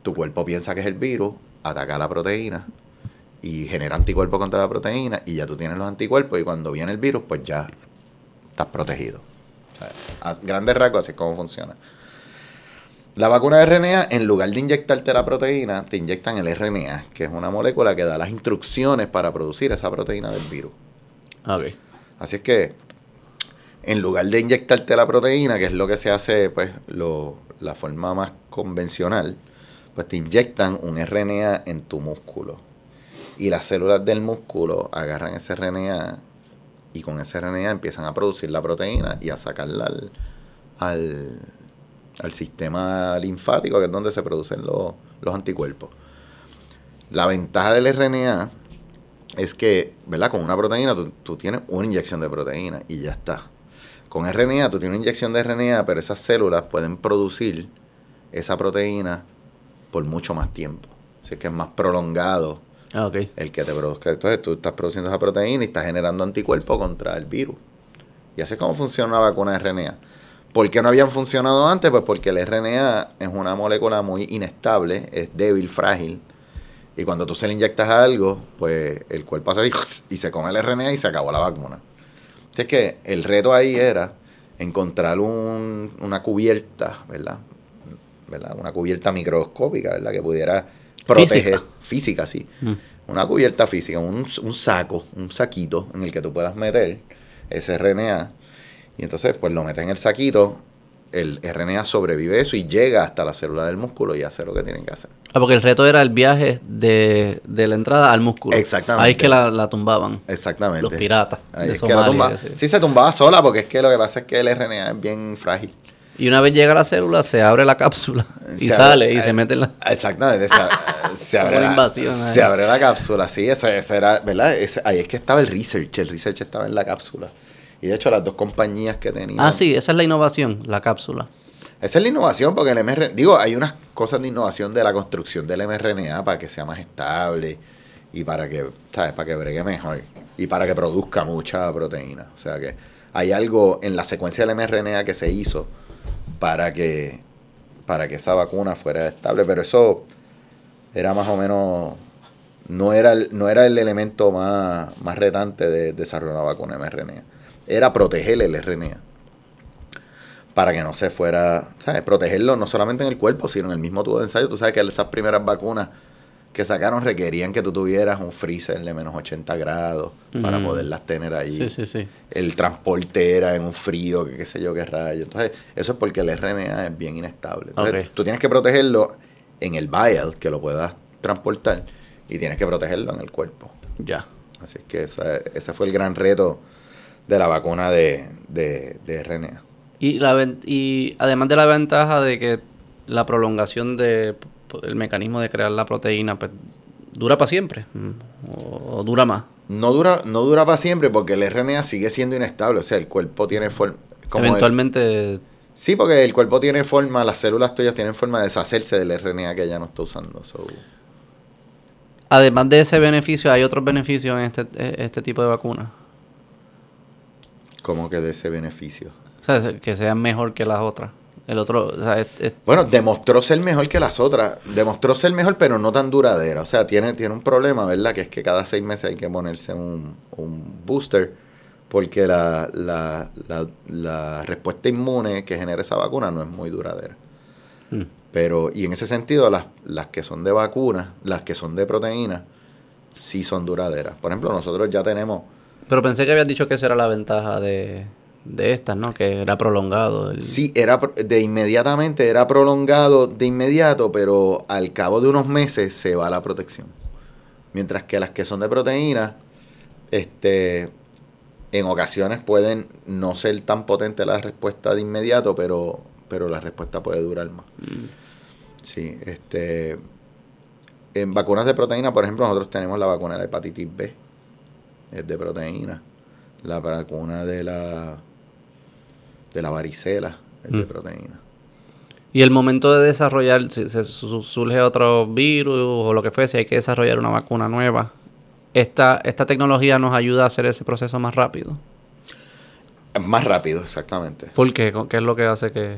tu cuerpo piensa que es el virus, ataca la proteína y genera anticuerpos contra la proteína y ya tú tienes los anticuerpos y cuando viene el virus, pues ya estás protegido. O sea, a grandes rasgos así es como funciona. La vacuna de RNA, en lugar de inyectarte la proteína, te inyectan el RNA, que es una molécula que da las instrucciones para producir esa proteína del virus. Ok. Así es que, en lugar de inyectarte la proteína, que es lo que se hace, pues, lo, la forma más convencional, pues te inyectan un RNA en tu músculo. Y las células del músculo agarran ese RNA y con ese RNA empiezan a producir la proteína y a sacarla al, al, sistema linfático, que es donde se producen los, los anticuerpos. La ventaja del RNA es que, ¿verdad? Con una proteína tú, tú tienes una inyección de proteína y ya está. Con RNA tú tienes una inyección de RNA, pero esas células pueden producir esa proteína por mucho más tiempo. Así que es más prolongado Ah, ok. el que te produzca. Entonces tú estás produciendo esa proteína y estás generando anticuerpos contra el virus. Y así es como funciona una vacuna de RNA. ¿Por qué no habían funcionado antes? Pues porque el RNA es una molécula muy inestable, es débil, frágil. Y cuando tú se le inyectas algo, pues el cuerpo hace y se come el RNA y se acabó la vacuna. Así que el reto ahí era encontrar un- una cubierta, ¿verdad? ¿verdad? Una cubierta microscópica, ¿verdad? Que pudiera proteger. Física, sí. Mm. Una cubierta física, un, un saco, un saquito en el que tú puedas meter ese RNA. Y entonces, pues lo metes en el saquito, el RNA sobrevive eso y llega hasta la célula del músculo y hace lo que tienen que hacer. Ah, porque el reto era el viaje de, de la entrada al músculo. Exactamente. Ahí es que la, la tumbaban. Exactamente. Los piratas Ahí de es que la tumba- sí. sí, se tumbaba sola porque es que lo que pasa es que el RNA es bien frágil. Y una vez llega la célula, se abre la cápsula *laughs* y Se sale abre- y se eh, mete en la... Exactamente, se, *laughs* se abre la, invasión se abre la cápsula, sí, ese, ese era, ¿verdad? Ese- ahí es que estaba el research, el research estaba en la cápsula. Y de hecho las dos compañías que tenían... Ah, sí, esa es la innovación, la cápsula. Esa es la innovación, porque el mRNA, digo, hay unas cosas de innovación de la construcción del mRNA para que sea más estable y para que, ¿sabes? Para que bregue mejor y para que produzca mucha proteína. O sea que hay algo en la secuencia del mRNA que se hizo para que, para que esa vacuna fuera estable, pero eso era más o menos, no era el, no era el elemento más, más retante de desarrollar una vacuna mRNA. Era proteger el RNA para que no se fuera, ¿sabes? Protegerlo no solamente en el cuerpo, sino en el mismo tubo de ensayo. Tú sabes que esas primeras vacunas que sacaron requerían que tú tuvieras un freezer de menos 80 grados para poderlas tener ahí. Sí, sí, sí. El transporte era en un frío, que qué sé yo qué rayo. Entonces, eso es porque el RNA es bien inestable. Entonces, tú tienes que protegerlo en el vial, que lo puedas transportar, y tienes que protegerlo en el cuerpo. Ya. Así es que esa- ese fue el gran reto de la vacuna de, de, de RNA. Y, la, y además de la ventaja de que la prolongación del mecanismo de crear la proteína pues, dura para siempre o, o dura más. No dura, no dura para siempre porque el RNA sigue siendo inestable. O sea, el cuerpo tiene forma. Eventualmente, sí, porque el cuerpo tiene forma, las células tuyas tienen forma de deshacerse del RNA que ya no está usando. So, además de ese beneficio, hay otros beneficios en este, eh, este tipo de vacunas. como que de ese beneficio. O sea, que sean mejor que las otras. El otro, o sea, es- es- Bueno, demostró ser mejor que las otras. Demostró ser mejor, pero no tan duradera. O sea, tiene, tiene un problema, ¿verdad? Que es que cada seis meses hay que ponerse un, un booster porque la, la, la, la respuesta inmune que genera esa vacuna no es muy duradera. Mm. Pero, y en ese sentido, las, las que son de vacunas, las que son de proteína, sí son duraderas. Por ejemplo, nosotros ya tenemos pero pensé que habías dicho que esa era la ventaja de, de estas, ¿no? Que era prolongado. el- Sí, era de inmediatamente, era prolongado de inmediato, pero al cabo de unos meses se va la protección. Mientras que las que son de proteína, este, en ocasiones pueden no ser tan potente la respuesta de inmediato, pero, pero la respuesta puede durar más. Sí, este. En vacunas de proteína, por ejemplo, nosotros tenemos la vacuna de la hepatitis B, es de proteína. La vacuna de la de la varicela es de Mm. proteína. Y el momento de desarrollar, si se su- surge otro virus o lo que fuese, hay que desarrollar una vacuna nueva. Esta, esta tecnología nos ayuda a hacer ese proceso más rápido. Más rápido, exactamente. ¿Por qué? ¿Qué es lo que hace que...?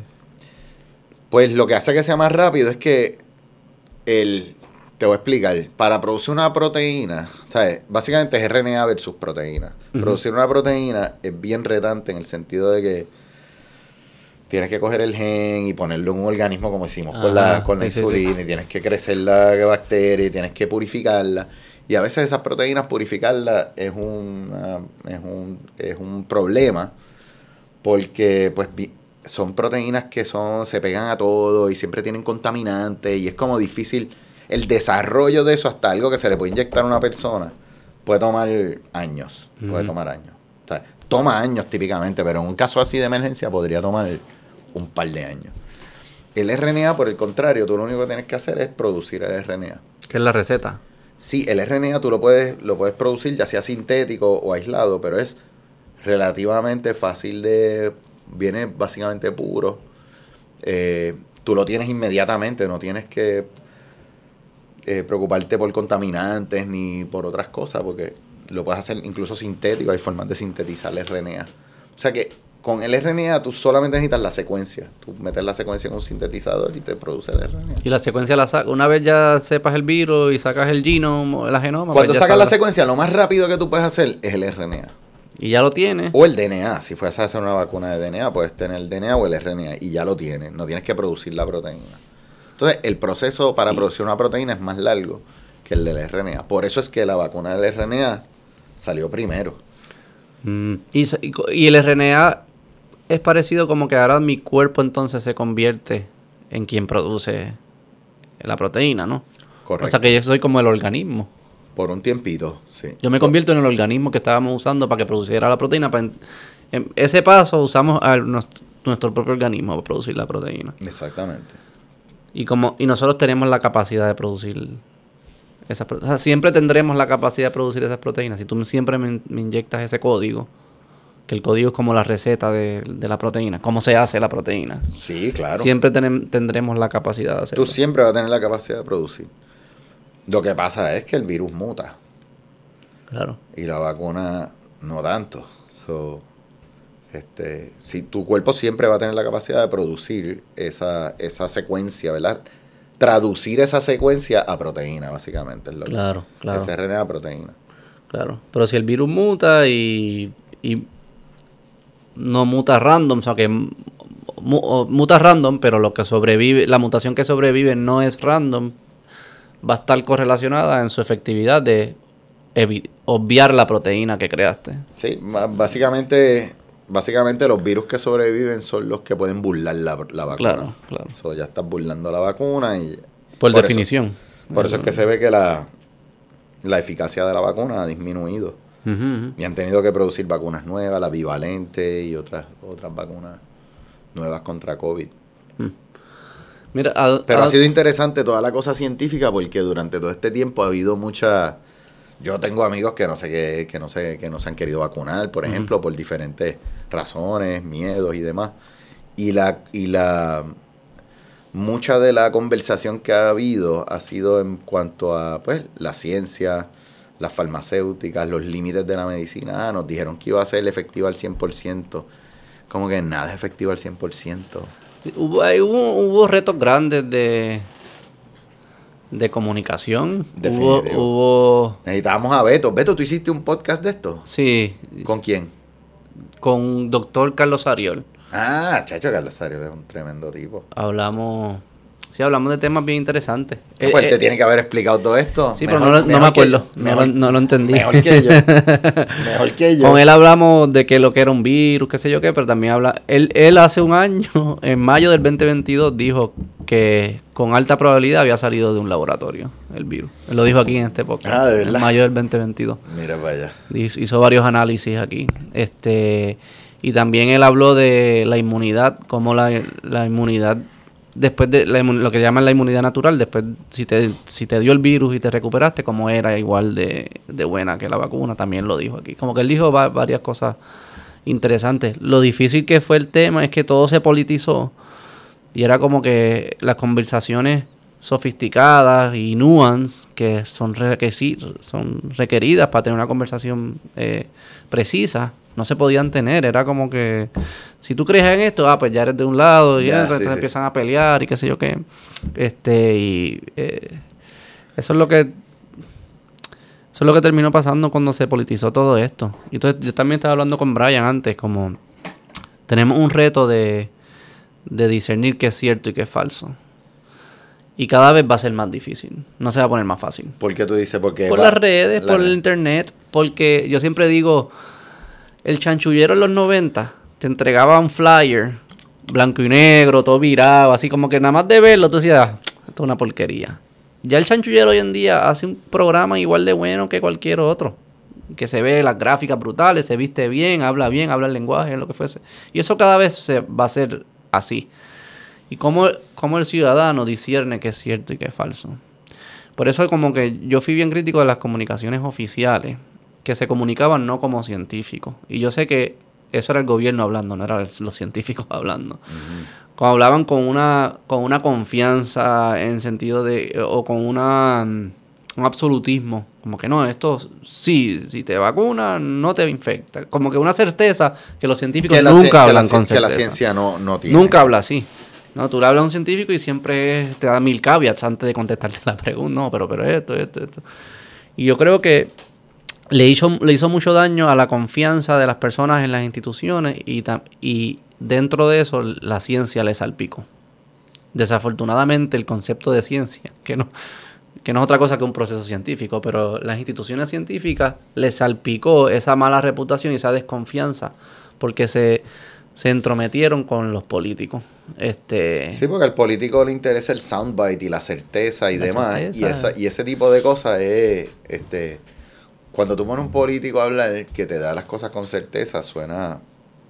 Pues lo que hace que sea más rápido es que el te voy a explicar, para producir una proteína, ¿sabes? Básicamente es RNA versus proteína. Producir una proteína es bien retante en el sentido de que tienes que coger el gen y ponerlo en un organismo como hicimos con la, con la sí, sí, insulina y tienes que crecer la bacteria y tienes que purificarla. Y a veces esas proteínas purificarlas es, una, es, un, es un problema porque pues son proteínas que son se pegan a todo y siempre tienen contaminantes y es como difícil el desarrollo de eso hasta algo que se le puede inyectar a una persona puede tomar años, puede tomar años. O sea, toma años típicamente, pero en un caso así de emergencia podría tomar un par de años. El RNA, por el contrario, tú lo único que tienes que hacer es producir el RNA. ¿Qué es la receta? Sí, el RNA tú lo puedes, lo puedes producir ya sea sintético o aislado, pero es relativamente fácil de... Viene básicamente puro. Eh, tú lo tienes inmediatamente, no tienes que eh, preocuparte por contaminantes ni por otras cosas, porque lo puedes hacer incluso sintético, hay formas de sintetizar el RNA. O sea que con el RNA tú solamente necesitas la secuencia. Tú metes la secuencia en un sintetizador y te produce el RNA. Y la secuencia la saca. Una vez ya sepas el virus y sacas el genoma, la genoma. Cuando pues ya sacas la secuencia, lo más rápido que tú puedes hacer es el RNA. Y ya lo tienes. O el DNA. Si fueras a hacer una vacuna de DNA, puedes tener el DNA o el RNA. Y ya lo tienes. No tienes que producir la proteína. Entonces, el proceso para producir una proteína es más largo que el del RNA. Por eso es que la vacuna del RNA salió primero. Mm, Y, y el RNA es parecido como que ahora mi cuerpo entonces se convierte en quien produce la proteína, ¿no? Correcto. O sea que yo soy como el organismo. Por un tiempito, sí. Yo me convierto en el organismo que estábamos usando para que produciera la proteína. para en- en ese paso usamos a nuestro, nuestro propio organismo para producir la proteína. Exactamente. Y como y nosotros tenemos la capacidad de producir esas pro- o sea, siempre tendremos la capacidad de producir esas proteínas. Si tú siempre me, me inyectas ese código, que el código es como la receta de, de la proteína, cómo se hace la proteína. Sí, claro. Siempre tendremos la capacidad de hacerlo. Tú siempre vas a tener la capacidad de producir. Lo que pasa es que el virus muta. Claro. y la vacuna no tanto. So, este, si tu cuerpo siempre va a tener la capacidad de producir esa, esa secuencia, ¿verdad? Traducir esa secuencia a proteína, básicamente. Es lo que- Claro, claro. Ese RNA a proteína. Claro. Pero si el virus muta y, y no muta random, o sea que muta random, pero lo que sobrevive, la mutación que sobrevive no es random, va a estar correlacionada en su efectividad de obviar la proteína que creaste. Sí, básicamente, básicamente los virus que sobreviven son los que pueden burlar la, la vacuna. Claro, claro. So, ya estás burlando la vacuna y... Por, definición. por eso es que se ve que la, la eficacia de la vacuna ha disminuido. Y han tenido que producir vacunas nuevas, la bivalente y otras otras vacunas nuevas contra COVID. Mira, a- Pero a- ha sido interesante toda la cosa científica porque durante todo este tiempo ha habido mucha... Yo tengo amigos que no sé qué, que no sé, que no se han querido vacunar, por ejemplo, por diferentes razones, miedos y demás. Y la, y la mucha de la conversación que ha habido ha sido en cuanto a pues la ciencia, las farmacéuticas, los límites de la medicina. Ah, nos dijeron que iba a ser efectiva al 100%. Como que nada es efectivo al 100%. hubo, hubo, hubo retos grandes de, de comunicación. Hubo, hubo, Necesitábamos a Beto. Beto, ¿tú hiciste un podcast de esto? sí, ¿Con quién? con doctor Carlos Ariol. Ah, Chacho Carlos Ariel es un tremendo tipo. Hablamos, sí, hablamos de temas bien interesantes. Eh, pues eh, te tiene que haber explicado todo esto. sí, Mejor- pero no, no me que acuerdo, no, Mejor, lo, no lo entendí. mejor que yo. *laughs* mejor que yo. Con él hablamos de que lo que era un virus, qué sé yo qué, pero también habla. Él, él hace un año, *laughs* en mayo del 2022, dijo porque con alta probabilidad había salido de un laboratorio el virus. Él lo dijo aquí en este podcast. Ah, ¿de verdad? En mayo del 2022. Mira allá. Hizo hizo varios análisis aquí. Este, y también él habló de la inmunidad, como la, la inmunidad, después de la lo que llaman la inmunidad natural, después si te, si te dio el virus y te recuperaste, como era igual de, de buena que la vacuna, también lo dijo aquí. Como que él dijo va- varias cosas interesantes. Lo difícil que fue el tema es que todo se politizó y era como que las conversaciones sofisticadas y nuance que son, requisi- son requeridas para tener una conversación eh, precisa no se podían tener. Era como que si tú crees en esto, ah, pues ya eres de un lado y sí, entonces sí. empiezan a pelear y qué sé yo qué. Este, y eh, eso es lo que eso es lo que terminó pasando cuando se politizó todo esto. Y entonces yo también estaba hablando con Brian antes, como tenemos un reto de, de discernir qué es cierto y qué es falso. Y cada vez va a ser más difícil. No se va a poner más fácil. ¿Por qué tú dices? Porque Por va- las redes, la por el internet, porque yo siempre digo, el chanchullero en los 90 te entregaba un flyer blanco y negro, todo virado, así como que nada más de verlo tú decías, "Ah, esto es una porquería. Ya el chanchullero hoy en día hace un programa igual de bueno que cualquier otro. Que se ve las gráficas brutales, se viste bien, habla bien, habla el lenguaje, lo que fuese. Y eso cada vez se va a ser así. Y cómo, cómo el ciudadano discierne qué es cierto y qué es falso. Por eso como que yo fui bien crítico de las comunicaciones oficiales, que se comunicaban no como científicos. Y yo sé que eso era el gobierno hablando, no eran los científicos *laughs* hablando. Cuando hablaban con una, con una confianza en sentido de, o con una, mm, un absolutismo, como que no, esto sí, si te vacunas no te infecta. Como que una certeza que los científicos Que la nunca que la hablan con Que la certeza. ciencia no, no tiene. Nunca habla así. No, tú le hablas a un científico y siempre te da mil caveats antes de contestarte *laughs* la pregunta. No, pero, pero esto, esto, esto. Y yo creo que le hizo, le hizo mucho daño a la confianza de las personas en las instituciones y, y dentro de eso la ciencia le salpicó. Desafortunadamente el concepto de ciencia, que no, que no es otra cosa que un proceso científico, pero las instituciones científicas le salpicó esa mala reputación y esa desconfianza porque se, se entrometieron con los políticos. Este, Sí, porque al político le interesa el soundbite y la certeza y La demás. certeza. Y, esa, y ese tipo de cosas es, este, cuando tú pones un político a hablar que te da las cosas con certeza, suena,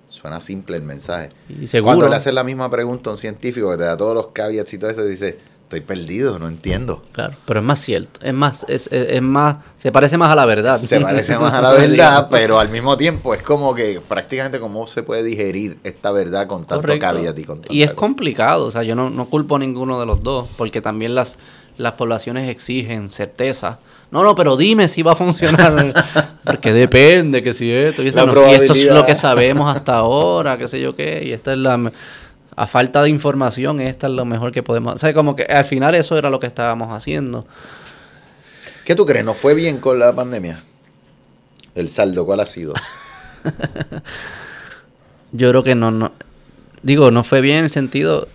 suena simple el mensaje. y seguro. Cuando le haces la misma pregunta a un científico que te da todos los caveats y todo eso, dice, estoy perdido, no entiendo. Claro, pero es más cierto, es más, es, es- es más, se parece más a la verdad. Se *laughs* parece más a la *laughs* verdad, pero al mismo tiempo es como que prácticamente cómo se puede digerir esta verdad con tanto Correcto. caveat y con tanta Y es cosa. complicado, o sea, yo no, no culpo a ninguno de los dos, porque también las, las poblaciones exigen certeza. No, no, pero dime si va a funcionar. *laughs* porque depende, que si esto y, no. Esto es lo que sabemos hasta ahora, qué sé yo qué, y esta es la... A falta de información, esta es lo mejor que podemos... O sea, como que al final eso era lo que estábamos haciendo. ¿Qué tú crees? ¿No fue bien con la pandemia? El saldo, ¿cuál ha sido? *laughs* Yo creo que no, no... Digo, no fue bien en el sentido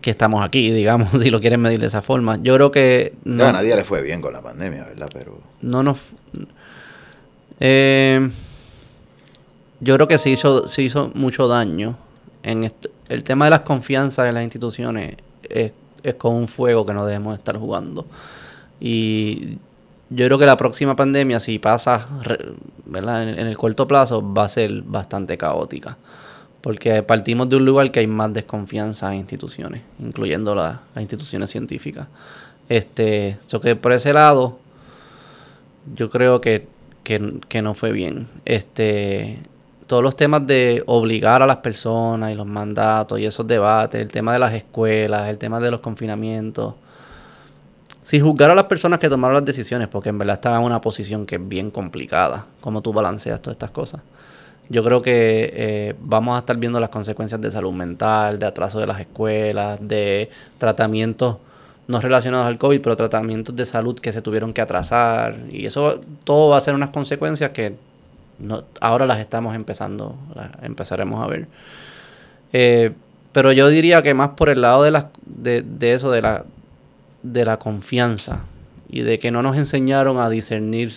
que estamos aquí, digamos, *laughs* si lo quieren medir de esa forma. Yo creo que... No, a nadie le fue bien con la pandemia, ¿verdad? Pero no nos eh, yo creo que se hizo se hizo mucho daño en esto. el tema de las confianzas en las instituciones es, es con un fuego que no debemos estar jugando y yo creo que la próxima pandemia si pasa ¿verdad? En, en el corto plazo va a ser bastante caótica porque partimos de un lugar que hay más desconfianza en instituciones incluyendo la- las instituciones científicas este que por ese lado yo creo que, que, no fue bien. Este, todos los temas de obligar a las personas y los mandatos y esos debates, el tema de las escuelas, el tema de los confinamientos. Sin juzgar a las personas que tomaron las decisiones, porque en verdad estaban en una posición que es bien complicada, como tú balanceas todas estas cosas. Yo creo que eh, vamos a estar viendo las consecuencias de salud mental, de atraso de las escuelas, de tratamientos no relacionados al COVID, pero tratamientos de salud que se tuvieron que atrasar. Y eso todo va a ser unas consecuencias que ahora las estamos empezando, las empezaremos a ver. Eh, pero yo diría que más por el lado de, las, de, de eso, de la, de la confianza y de que no nos enseñaron a discernir.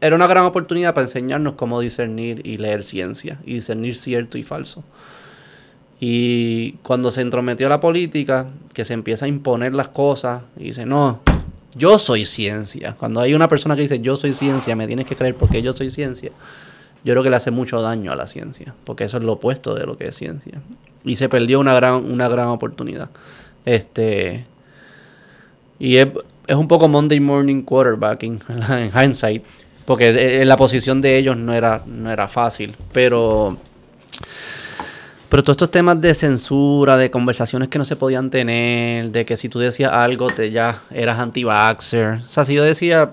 Era una gran oportunidad para enseñarnos cómo discernir y leer ciencia y discernir cierto y falso. Y cuando se entrometió la política, que se empieza a imponer las cosas y dice, no, yo soy ciencia. Cuando hay una persona que dice, yo soy ciencia, me tienes que creer porque yo soy ciencia, yo creo que le hace mucho daño a la ciencia, porque eso es lo opuesto de lo que es ciencia. Y se perdió una gran, una gran oportunidad. Este, y es, es un poco Monday morning quarterbacking en hindsight, porque en la posición de ellos no era, no era fácil, pero pero todos estos temas de censura, de conversaciones que no se podían tener, de que si tú decías algo te ya eras anti-vaxxer. O sea, si yo decía,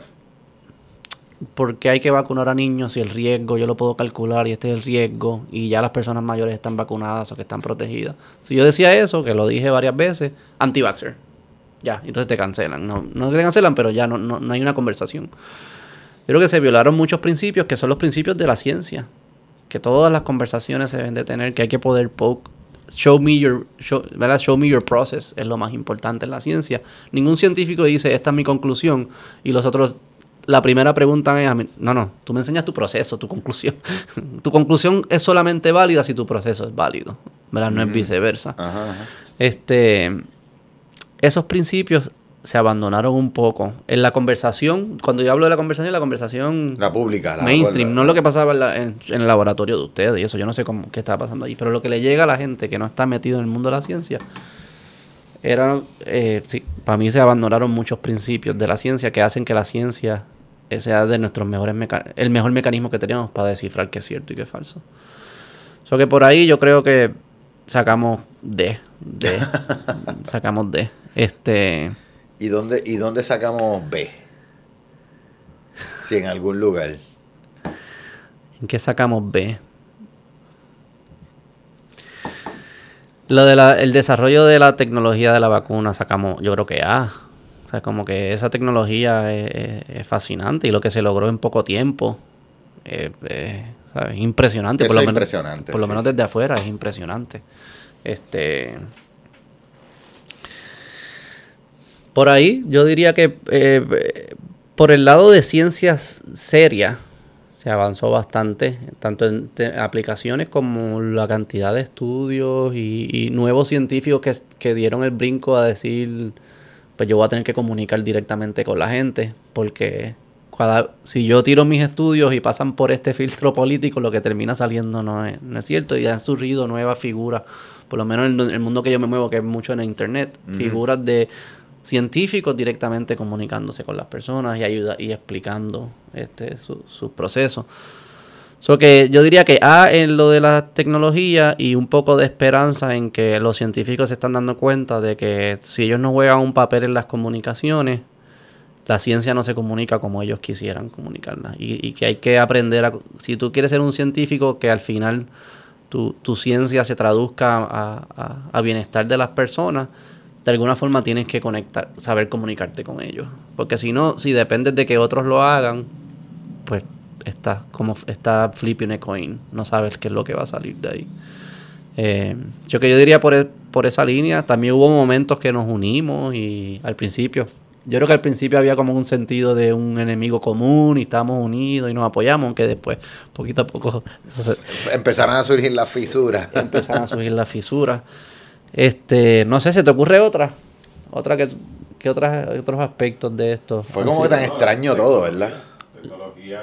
¿por qué hay que vacunar a niños si el riesgo yo lo puedo calcular y este es el riesgo y ya las personas mayores están vacunadas o que están protegidas? Si yo decía eso, que lo dije varias veces, anti-vaxxer. Ya, entonces te cancelan. No, no te cancelan, pero ya no, no, no hay una conversación. Yo creo que se violaron muchos principios que son los principios de la ciencia que todas las conversaciones se deben de tener, que hay que poder poke. Show me your, show, ¿verdad? show me your process es lo más importante en la ciencia. Ningún científico dice, esta es mi conclusión, y los otros, la primera pregunta es a mí, no, no, tú me enseñas tu proceso, tu conclusión. *laughs* tu conclusión es solamente válida si tu proceso es válido, ¿verdad? No es viceversa. Este, esos principios se abandonaron un poco. En la conversación, cuando yo hablo de la conversación, la conversación... La pública. La mainstream, no es lo que pasaba en, el laboratorio de ustedes y eso, yo no sé cómo, qué estaba pasando allí, pero lo que le llega a la gente que no está metido en el mundo de la ciencia, era, eh, sí, para mí se abandonaron muchos principios de la ciencia que hacen que la ciencia sea de nuestros mejores el mejor mecanismo que tenemos para descifrar qué es cierto y qué es falso. So que por ahí yo creo que sacamos D, D, *laughs* sacamos D. Este ¿Y dónde, ¿Y dónde sacamos B? Si en algún lugar. ¿En qué sacamos B? Lo del desarrollo de la tecnología de la vacuna sacamos, yo creo que A. O sea, como que esa tecnología es, fascinante y lo que se logró en poco tiempo es impresionante. por lo menos, impresionante. Por lo menos desde afuera es impresionante. Este. Por ahí yo diría que eh, por el lado de ciencias serias se avanzó bastante, tanto en aplicaciones como la cantidad de estudios y, nuevos científicos que, que, dieron el brinco a decir, pues yo voy a tener que comunicar directamente con la gente, porque cada, si yo tiro mis estudios y pasan por este *laughs* filtro político, lo que termina saliendo no es, no es cierto y han surgido nuevas figuras, por lo menos en el mundo que yo me muevo, que es mucho en internet, figuras de científicos directamente comunicándose con las personas y ayuda y explicando este sus su procesos. So que yo diría que A en lo de la tecnología y un poco de esperanza en que los científicos se están dando cuenta de que si ellos no juegan un papel en las comunicaciones, la ciencia no se comunica como ellos quisieran comunicarla. Y, que hay que aprender a... Si tú quieres ser un científico, que al final tu, tu ciencia se traduzca a, a bienestar de las personas, de alguna forma tienes que conectar, saber comunicarte con ellos. Porque si no, si dependes de que otros lo hagan, pues estás como está flipping a coin. No sabes qué es lo que va a salir de ahí. Eh, yo que yo diría por, e, por esa línea, también hubo momentos que nos unimos y al principio, yo creo que al principio había como un sentido de un enemigo común y estábamos unidos y nos apoyamos, aunque después, poquito a poco... *laughs* Empezaron a surgir las fisuras. Empezaron a surgir las fisuras. Este, no sé, ¿se te ocurre otra? Otra que, que otras, otros aspectos de esto. Fue como que tan extraño todo, ¿verdad? Tecnología.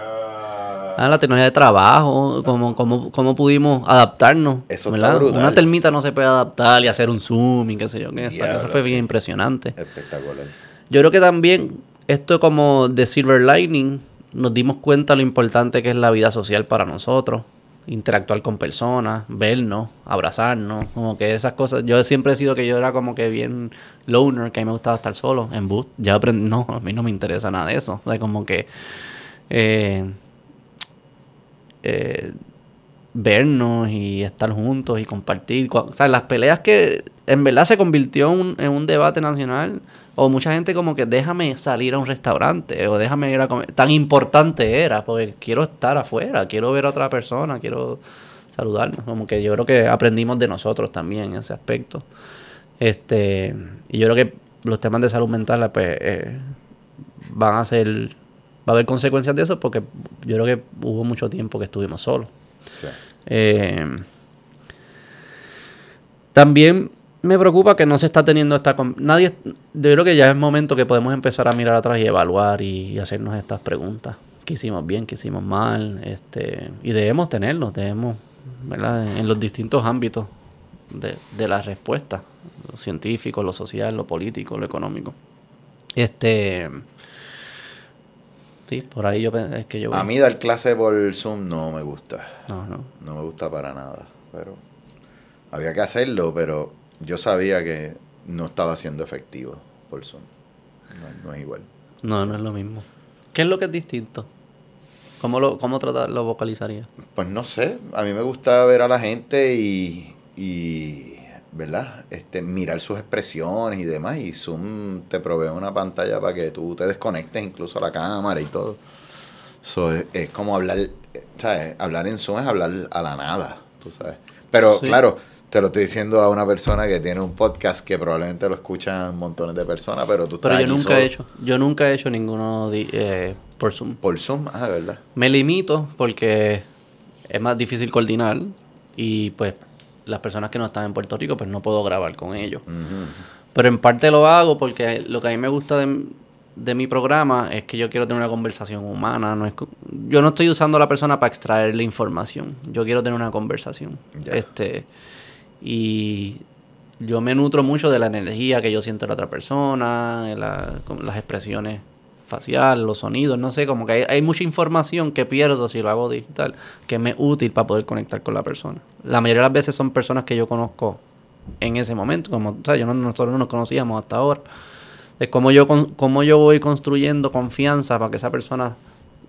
Ah, la tecnología de trabajo, como, como, cómo pudimos adaptarnos. Eso está brutal. Una termita no se puede adaptar y hacer un zoom y qué sé yo. Qué, eso fue bien impresionante. Espectacular. Yo creo que también esto como de Silver Lightning nos dimos cuenta lo importante que es la vida social para nosotros interactuar con personas, vernos, abrazarnos, como que esas cosas. Yo siempre he sido que yo era como que bien loner, que a mí me gustaba estar solo en bus. Ya aprendí, no, a mí no me interesa nada de eso. O sea, como que eh, eh, vernos y estar juntos y compartir. O sea, las peleas que en verdad se convirtió en un debate nacional o mucha gente como que déjame salir a un restaurante o déjame ir a comer. Tan importante era, porque quiero estar afuera, quiero ver a otra persona, quiero saludarnos. Como que yo creo que aprendimos de nosotros también en ese aspecto. Este, y yo creo que los temas de salud mental pues, eh, van a ser, va a haber consecuencias de eso porque yo creo que hubo mucho tiempo que estuvimos solos. Eh, También me preocupa que no se está teniendo esta... con- Nadie... Yo creo que ya es momento que podemos empezar a mirar atrás y evaluar y, hacernos estas preguntas. ¿Qué hicimos bien? ¿Qué hicimos mal? Este, y debemos tenerlo, debemos, ¿verdad? En los distintos ámbitos de, de la respuesta. Lo científico, lo social, lo político, lo económico. Este... Sí, por ahí yo es que yo... A mí dar clase por Zoom no me gusta. No, no. No me gusta para nada. Pero había que hacerlo, pero yo sabía que no estaba siendo efectivo por Zoom. No, no es igual. No, no es lo mismo. ¿Qué es lo que es distinto? ¿Cómo lo, cómo tratar, lo vocalizaría? Pues no sé, a mí me gusta ver a la gente y, y ¿verdad? Este, mirar sus expresiones y demás. Y Zoom te provee una pantalla para que tú te desconectes incluso a la cámara y todo. So, es, es como hablar, eh, ¿sabes? Hablar en Zoom es hablar a la nada, tú sabes. Pero Sí. claro, te lo estoy diciendo a una persona que tiene un podcast que probablemente lo escuchan montones de personas, pero tú Pero estás yo nunca he hecho, yo nunca he hecho ninguno eh, por Zoom. Por Zoom, ah, de verdad. Me limito porque es más difícil coordinar y pues las personas que no están en Puerto Rico pues no puedo grabar con ellos. Pero en parte lo hago porque lo que a mí me gusta de, de mi programa es que yo quiero tener una conversación humana. No es, yo no estoy usando a la persona para extraer la información. Yo quiero tener una conversación. Este, y yo me nutro mucho de la energía que yo siento en la otra persona, de las expresiones faciales, los sonidos, no sé, como que hay, mucha información que pierdo si lo hago digital, que me es útil para poder conectar con la persona. La mayoría de las veces son personas que yo conozco en ese momento, como o sea, yo no, nosotros no nos conocíamos hasta ahora. Es como yo, como yo voy construyendo confianza para que esa persona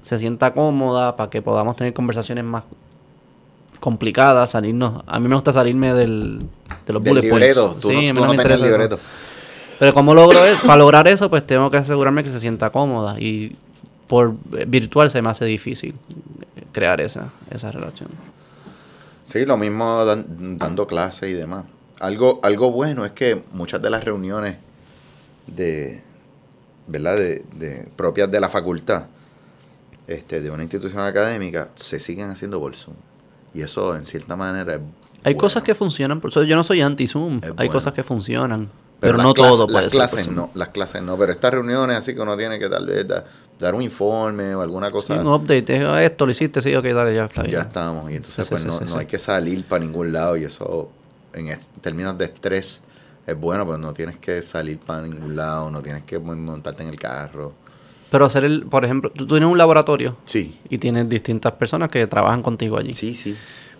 se sienta cómoda, para que podamos tener conversaciones más complicadas, salirnos. A mí me gusta salirme del, de los Del bullet libreto, points. tú Sí, no, a mí no no me interesa eso. Pero como logro es- para lograr eso, pues tengo que asegurarme que se sienta cómoda y por virtual se me hace difícil crear esa, esa relación. Sí, lo mismo dan- dando clases y demás. Algo, algo bueno es que muchas de las reuniones de, ¿verdad? De, de- propias de la facultad, este, de una institución académica, se siguen haciendo por Zoom. Y eso, en cierta manera, es Hay bueno. cosas que funcionan, por eso yo no soy anti-Zoom, hay bueno. cosas que funcionan, pero, no clases- todo puede las clases no, las clases no, pero estas reuniones así que uno tiene que tal vez da- dar un informe o alguna Sí, cosa, un update, eh, esto lo hiciste, sí, ok, dale, ya está bien. ya estamos. Y entonces Sí, pues sí, no, sí, no sí. hay que salir para ningún lado y eso en es- términos de estrés es bueno, pues no tienes que salir para ningún lado, no tienes que mon- montarte en el carro. Pero hacer el, por ejemplo, tú tienes un laboratorio Sí, y tienes distintas personas que trabajan contigo allí. sí, sí.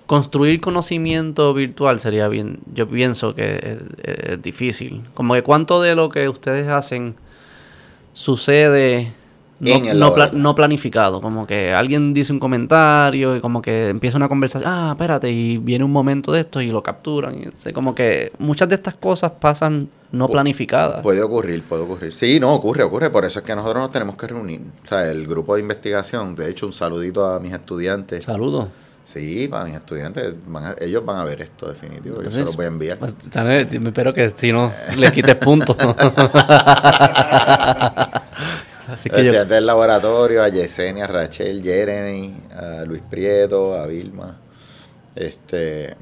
Construir conocimiento virtual sería bien, yo pienso que es, es difícil. Como que cuánto de lo que ustedes hacen sucede no, En el no, pla- laboratorio. no planificado. Como que alguien dice un comentario y como que empieza una conversación, ah, espérate, y viene un momento de esto y lo capturan. Y, sé, como que muchas de estas cosas pasan no Pu- planificadas. Puede ocurrir, puede ocurrir. Sí, no, ocurre, ocurre. Por eso es que nosotros nos tenemos que reunir. O sea, el grupo de investigación, de hecho, un saludito a mis estudiantes. Saludos. Sí, para mis estudiantes, van a- ellos van a ver esto definitivo. Yo se los voy a enviar. Pues, espero que si no les quites puntos. *laughs* *laughs* Así que yo, del laboratorio, a Yesenia, a Rachel, Jeremy, a Luis Prieto, a Vilma. Este,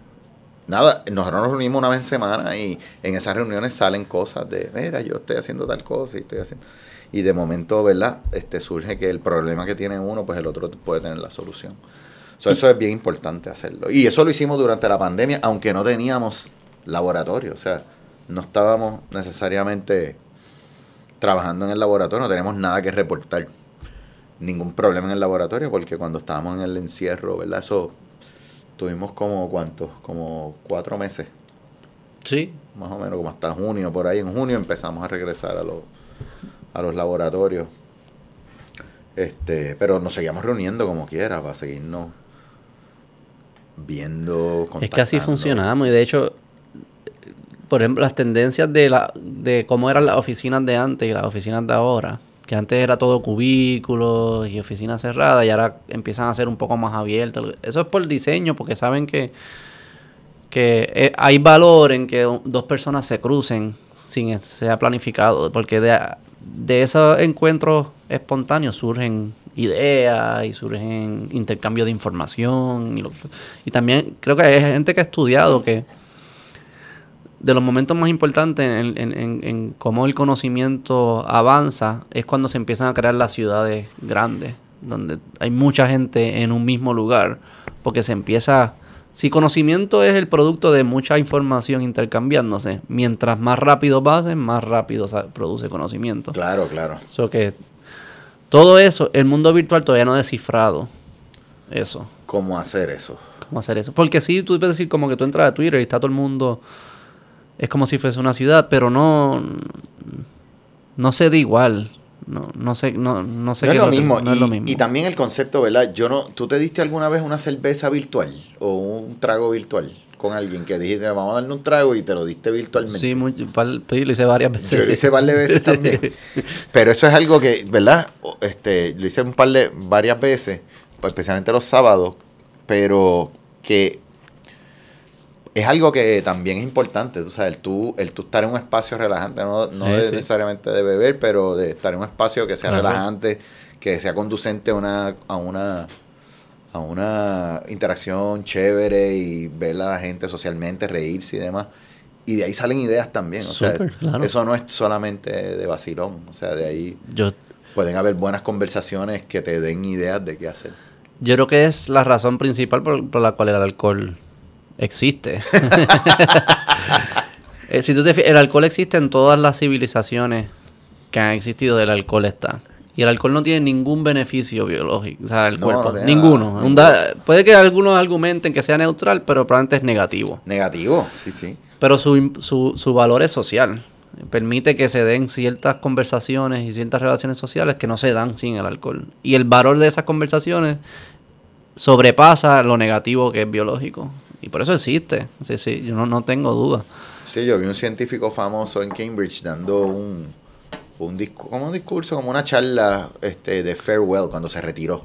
nada, nosotros nos reunimos una vez en semana y en esas reuniones salen cosas de, mira, yo estoy haciendo tal cosa y estoy haciendo. Y de momento, ¿verdad? Este surge que el problema que tiene uno, pues el otro puede tener la solución. So, eso es bien importante hacerlo. Y eso lo hicimos durante la pandemia, aunque no teníamos laboratorio. O sea, no estábamos necesariamente trabajando en el laboratorio, no tenemos nada que reportar. Ningún problema en el laboratorio, porque cuando estábamos en el encierro, ¿verdad? Eso tuvimos como, ¿cuántos? Como cuatro meses, sí, más o menos, como hasta junio, por ahí. En junio empezamos a regresar a los, a los laboratorios. Este, pero nos seguíamos reuniendo como quiera para seguirnos viendo. Es que así funcionamos y de hecho, por ejemplo, las tendencias de la de cómo eran las oficinas de antes y las oficinas de ahora, que antes era todo cubículos y oficinas cerradas y ahora empiezan a ser un poco más abiertas. Eso es por diseño, porque saben que que eh, hay valor en que dos personas se crucen sin que sea planificado, porque de, de esos encuentros espontáneos surgen ideas y surgen intercambio de información y también creo que hay gente que ha estudiado que de los momentos más importantes en, en, en, en cómo el conocimiento avanza es cuando se empiezan a crear las ciudades grandes, donde hay mucha gente en un mismo lugar, porque se empieza... Si conocimiento es el producto de mucha información intercambiándose, mientras más rápido pasen, más rápido produce conocimiento. Claro, claro. So que todo eso, el mundo virtual todavía no ha descifrado eso. ¿Cómo hacer eso? ¿Cómo hacer eso? Porque sí, tú puedes decir como que tú entras a Twitter y está todo el mundo. Es como si fuese una ciudad, pero no. No se da igual. No, no sé, no, no sé No qué es, lo mismo. no es y, lo mismo. y también el concepto, ¿verdad? Yo no, ¿Tú te diste alguna vez una cerveza virtual o un trago virtual con alguien que dijiste, vamos a darle un trago y te lo diste virtualmente? Sí, muy, sí, lo hice varias veces. Yo lo hice de veces también. *laughs* Pero eso es algo que, ¿verdad? Este, lo hice un par de, varias veces, pues, especialmente los sábados, pero que es algo que también es importante, tú sabes, el tú, el tú estar en un espacio relajante, no, no Sí, de- sí. necesariamente de beber, pero de estar en un espacio que sea Claro. relajante, que sea conducente a una, a una a una interacción chévere y ver a la gente socialmente, reírse y demás. Y de ahí salen ideas también. O sea, claro. eso no es solamente de vacilón. O sea, de ahí Yo, pueden haber buenas conversaciones que te den ideas de qué hacer. yo creo que es la razón principal por, por la cual el alcohol existe. *laughs* Eh, si tú te el alcohol existe en todas las civilizaciones que han existido, el alcohol está. Y el alcohol no tiene ningún beneficio biológico, o sea, el No, cuerpo. no ninguno. da- puede que algunos argumenten que sea neutral, pero probablemente es negativo. Negativo, sí, sí. Pero su, su, su valor es social. Permite que se den ciertas conversaciones y ciertas relaciones sociales que no se dan sin el alcohol. Y el valor de esas conversaciones sobrepasa lo negativo que es biológico. Y por eso existe. Sí, sí, yo no, no tengo duda. Sí, yo vi un científico famoso en Cambridge dando un, un, discu- como un discurso, como una charla este, de farewell cuando se retiró.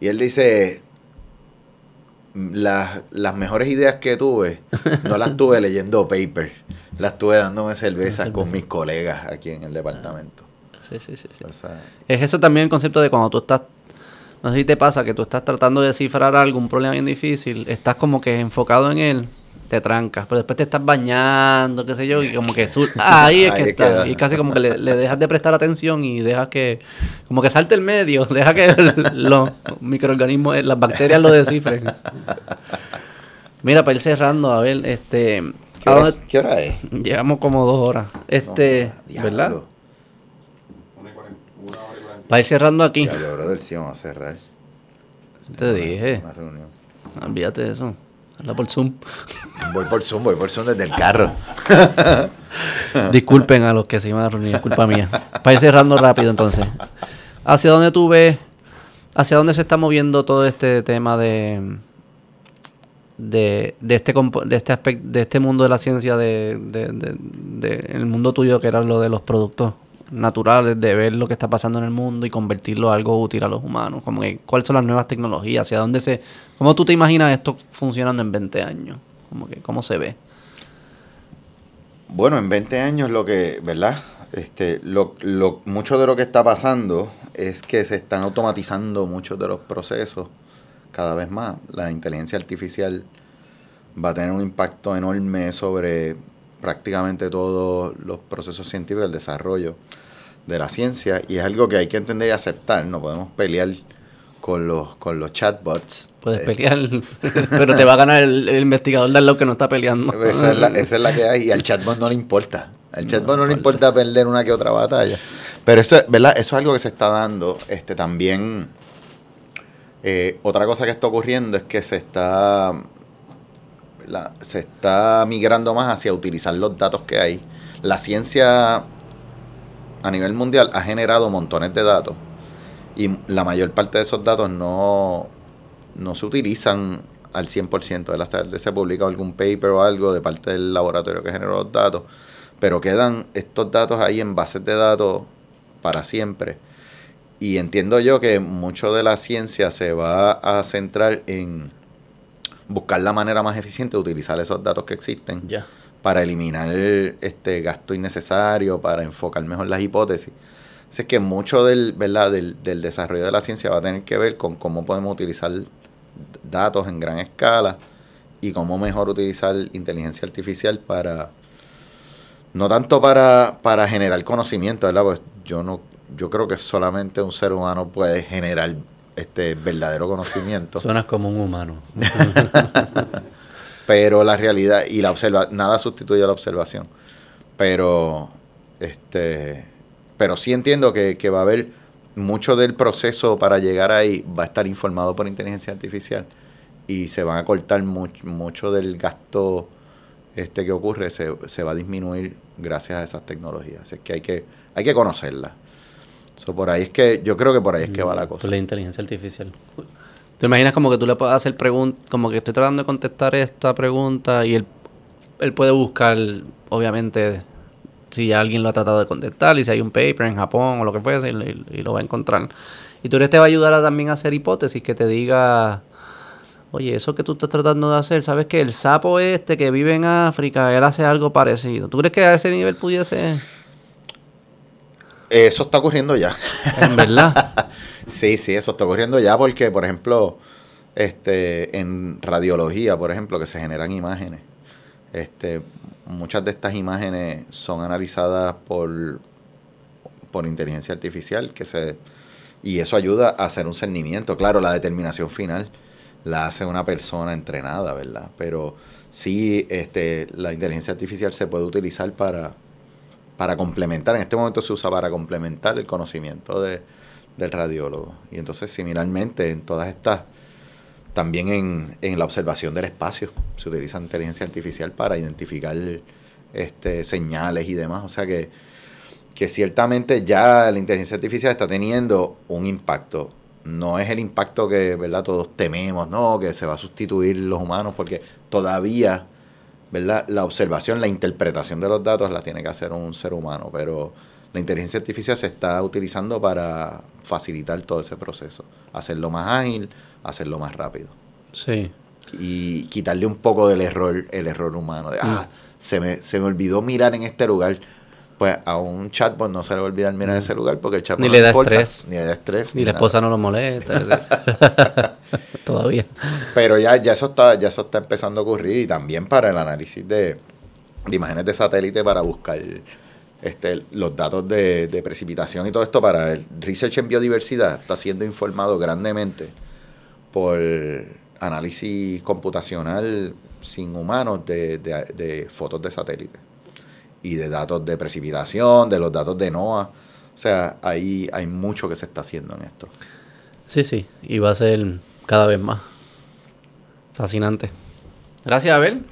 Y él dice, las, las mejores ideas que tuve, no las tuve *laughs* leyendo paper, las tuve dándome cervezas con mis colegas aquí en el departamento. Sí, sí, sí, sí. O sea, Es eso también el concepto de cuando tú estás, no sé si te pasa, que tú estás tratando de descifrar algo, un problema bien difícil, estás como que enfocado en él, te trancas, pero después te estás bañando, qué sé yo, y como que sur- *laughs* ahí es Ahí que es que está, y casi como que le, le dejas de prestar atención y dejas que, como que salte el medio, *laughs* deja que los microorganismos, eh, las bacterias lo descifren. Mira, para ir cerrando, a ver, este, ¿qué, ¿a hora, dónde- es- qué hora es? Llevamos como dos horas. Este, No, ¿verdad? diablo. Una y cuarenta- una hora y cuarenta. Para ir cerrando aquí. Diablo, brother, sí, vamos a cerrar. Te dije. Una reunión. Olvídate de eso. Habla por Zoom. Voy por Zoom, voy por Zoom desde el carro. *laughs* Disculpen a los que se iban a reunir, culpa mía. Para ir cerrando rápido entonces. ¿Hacia dónde tú ves, hacia dónde se está moviendo todo este tema de de, de este de este aspecto, de este mundo de la ciencia, de, de- de- de- el mundo tuyo que era lo de los productos naturales, de ver lo que está pasando en el mundo y convertirlo a algo útil a los humanos? Como que, ¿Cuáles son las nuevas tecnologías? ¿Hacia dónde se, ¿Cómo tú te imaginas esto funcionando en 20 años? Como que, ¿Cómo se ve? Bueno, en 20 años lo que, ¿verdad? Este, lo, lo, mucho de lo que está pasando es que se están automatizando muchos de los procesos cada vez más. La inteligencia artificial va a tener un impacto enorme sobre prácticamente todos los procesos científicos del desarrollo de la ciencia y es algo que hay que entender y aceptar. No podemos pelear con los, con los chatbots. Puedes Eh, pelear, *laughs* pero te va a ganar el, el investigador de lado que no está peleando. *laughs* Esa es, la, esa es la que hay y al *laughs* chatbot no le importa. Al chatbot no, le importa perder una que otra batalla. Pero eso, es- ¿verdad? Eso es algo que se está dando. Este también. eh, otra cosa que está ocurriendo es que se está. Se está migrando más hacia utilizar los datos que hay. La ciencia a nivel mundial ha generado montones de datos. Y la mayor parte de esos datos no, no se utilizan al 100%. ¿verdad? Tal vez Se publica algún paper o algo de parte del laboratorio que generó los datos, pero quedan estos datos ahí en bases de datos para siempre. Y entiendo yo que mucho de la ciencia se va a centrar en buscar la manera más eficiente de utilizar esos datos que existen para eliminar este gasto innecesario, para enfocar mejor las hipótesis. Así que mucho del, ¿verdad? Del, del desarrollo de la ciencia va a tener que ver con cómo podemos utilizar datos en gran escala y cómo mejor utilizar inteligencia artificial para no tanto para, para generar conocimiento, ¿verdad? Pues yo no yo creo que solamente un ser humano puede generar este verdadero conocimiento. Suenas como un humano. *laughs* Pero la realidad y la observa nada sustituye a la observación. Pero este pero sí entiendo que, que va a haber mucho del proceso para llegar ahí va a estar informado por inteligencia artificial y se van a cortar mucho, mucho del gasto este que ocurre se, se, va a disminuir gracias a esas tecnologías. Es que hay que, hay que conocerlas. So, por ahí es que, yo creo que por ahí es que va la Por cosa. la inteligencia artificial. ¿Te imaginas como que tú le puedes hacer preguntas, como que estoy tratando de contestar esta pregunta y él, él puede buscar, obviamente, si alguien lo ha tratado de contestar y si hay un paper en Japón o lo que fuese y, lo va a encontrar. Y tú eres te va a ayudar a también a hacer hipótesis que te diga, oye, eso que tú estás tratando de hacer, ¿sabes que El sapo este que vive en África, él hace algo parecido. ¿Tú crees que a ese nivel pudiese, Eso está ocurriendo ya. en verdad? *laughs* Sí, sí, eso está ocurriendo ya porque, por ejemplo, este, en radiología, por ejemplo, que se generan imágenes, este, muchas de estas imágenes son analizadas por, por inteligencia artificial, que se, y eso ayuda a hacer un cernimiento. Claro, la determinación final la hace una persona entrenada, ¿verdad? Pero sí, este, la inteligencia artificial se puede utilizar para, para complementar, en este momento se usa para complementar el conocimiento de, del radiólogo. Y entonces, similarmente, en todas estas, también en, en la observación del espacio, se utiliza inteligencia artificial para identificar este, señales y demás. O sea que, que ciertamente ya la inteligencia artificial está teniendo un impacto. No es el impacto que ¿verdad? todos tememos, ¿no? que se va a sustituir los humanos, porque todavía ¿verdad? La observación, la interpretación de los datos la tiene que hacer un ser humano, pero la inteligencia artificial se está utilizando para facilitar todo ese proceso, hacerlo más ágil, hacerlo más rápido Sí. y quitarle un poco del error, el error humano, de, ah, se me, se me olvidó mirar en este lugar. Pues a un chatbot no se le va a olvidar mirar ese lugar porque el chatbot Ni no le da importa, estrés. Ni le da estrés. Ni la nada. esposa no lo molesta. *laughs* *laughs* Todavía. Pero ya, ya eso está, ya eso está empezando a ocurrir y también para el análisis de, de imágenes de satélite para buscar este, los datos de, de precipitación y todo esto para el research en biodiversidad está siendo informado grandemente por análisis computacional sin humanos de, de- de fotos de satélite y de datos de precipitación, de los datos de NOAA. O sea, ahí hay mucho que se está haciendo en esto. Sí, sí, y va a ser cada vez más fascinante. Gracias, Abel.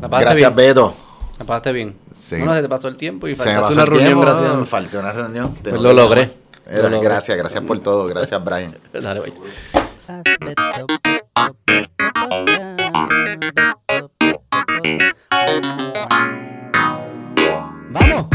Gracias, bien. Beto. La pasaste bien. Sí. Bueno, se te pasó el tiempo y faltó una reunión. Tiempo, gracias. Faltó una reunión. Pues lo logré. Gracias, gracias por todo. Gracias, Brian. *laughs* Dale, bye. ¡Vamos!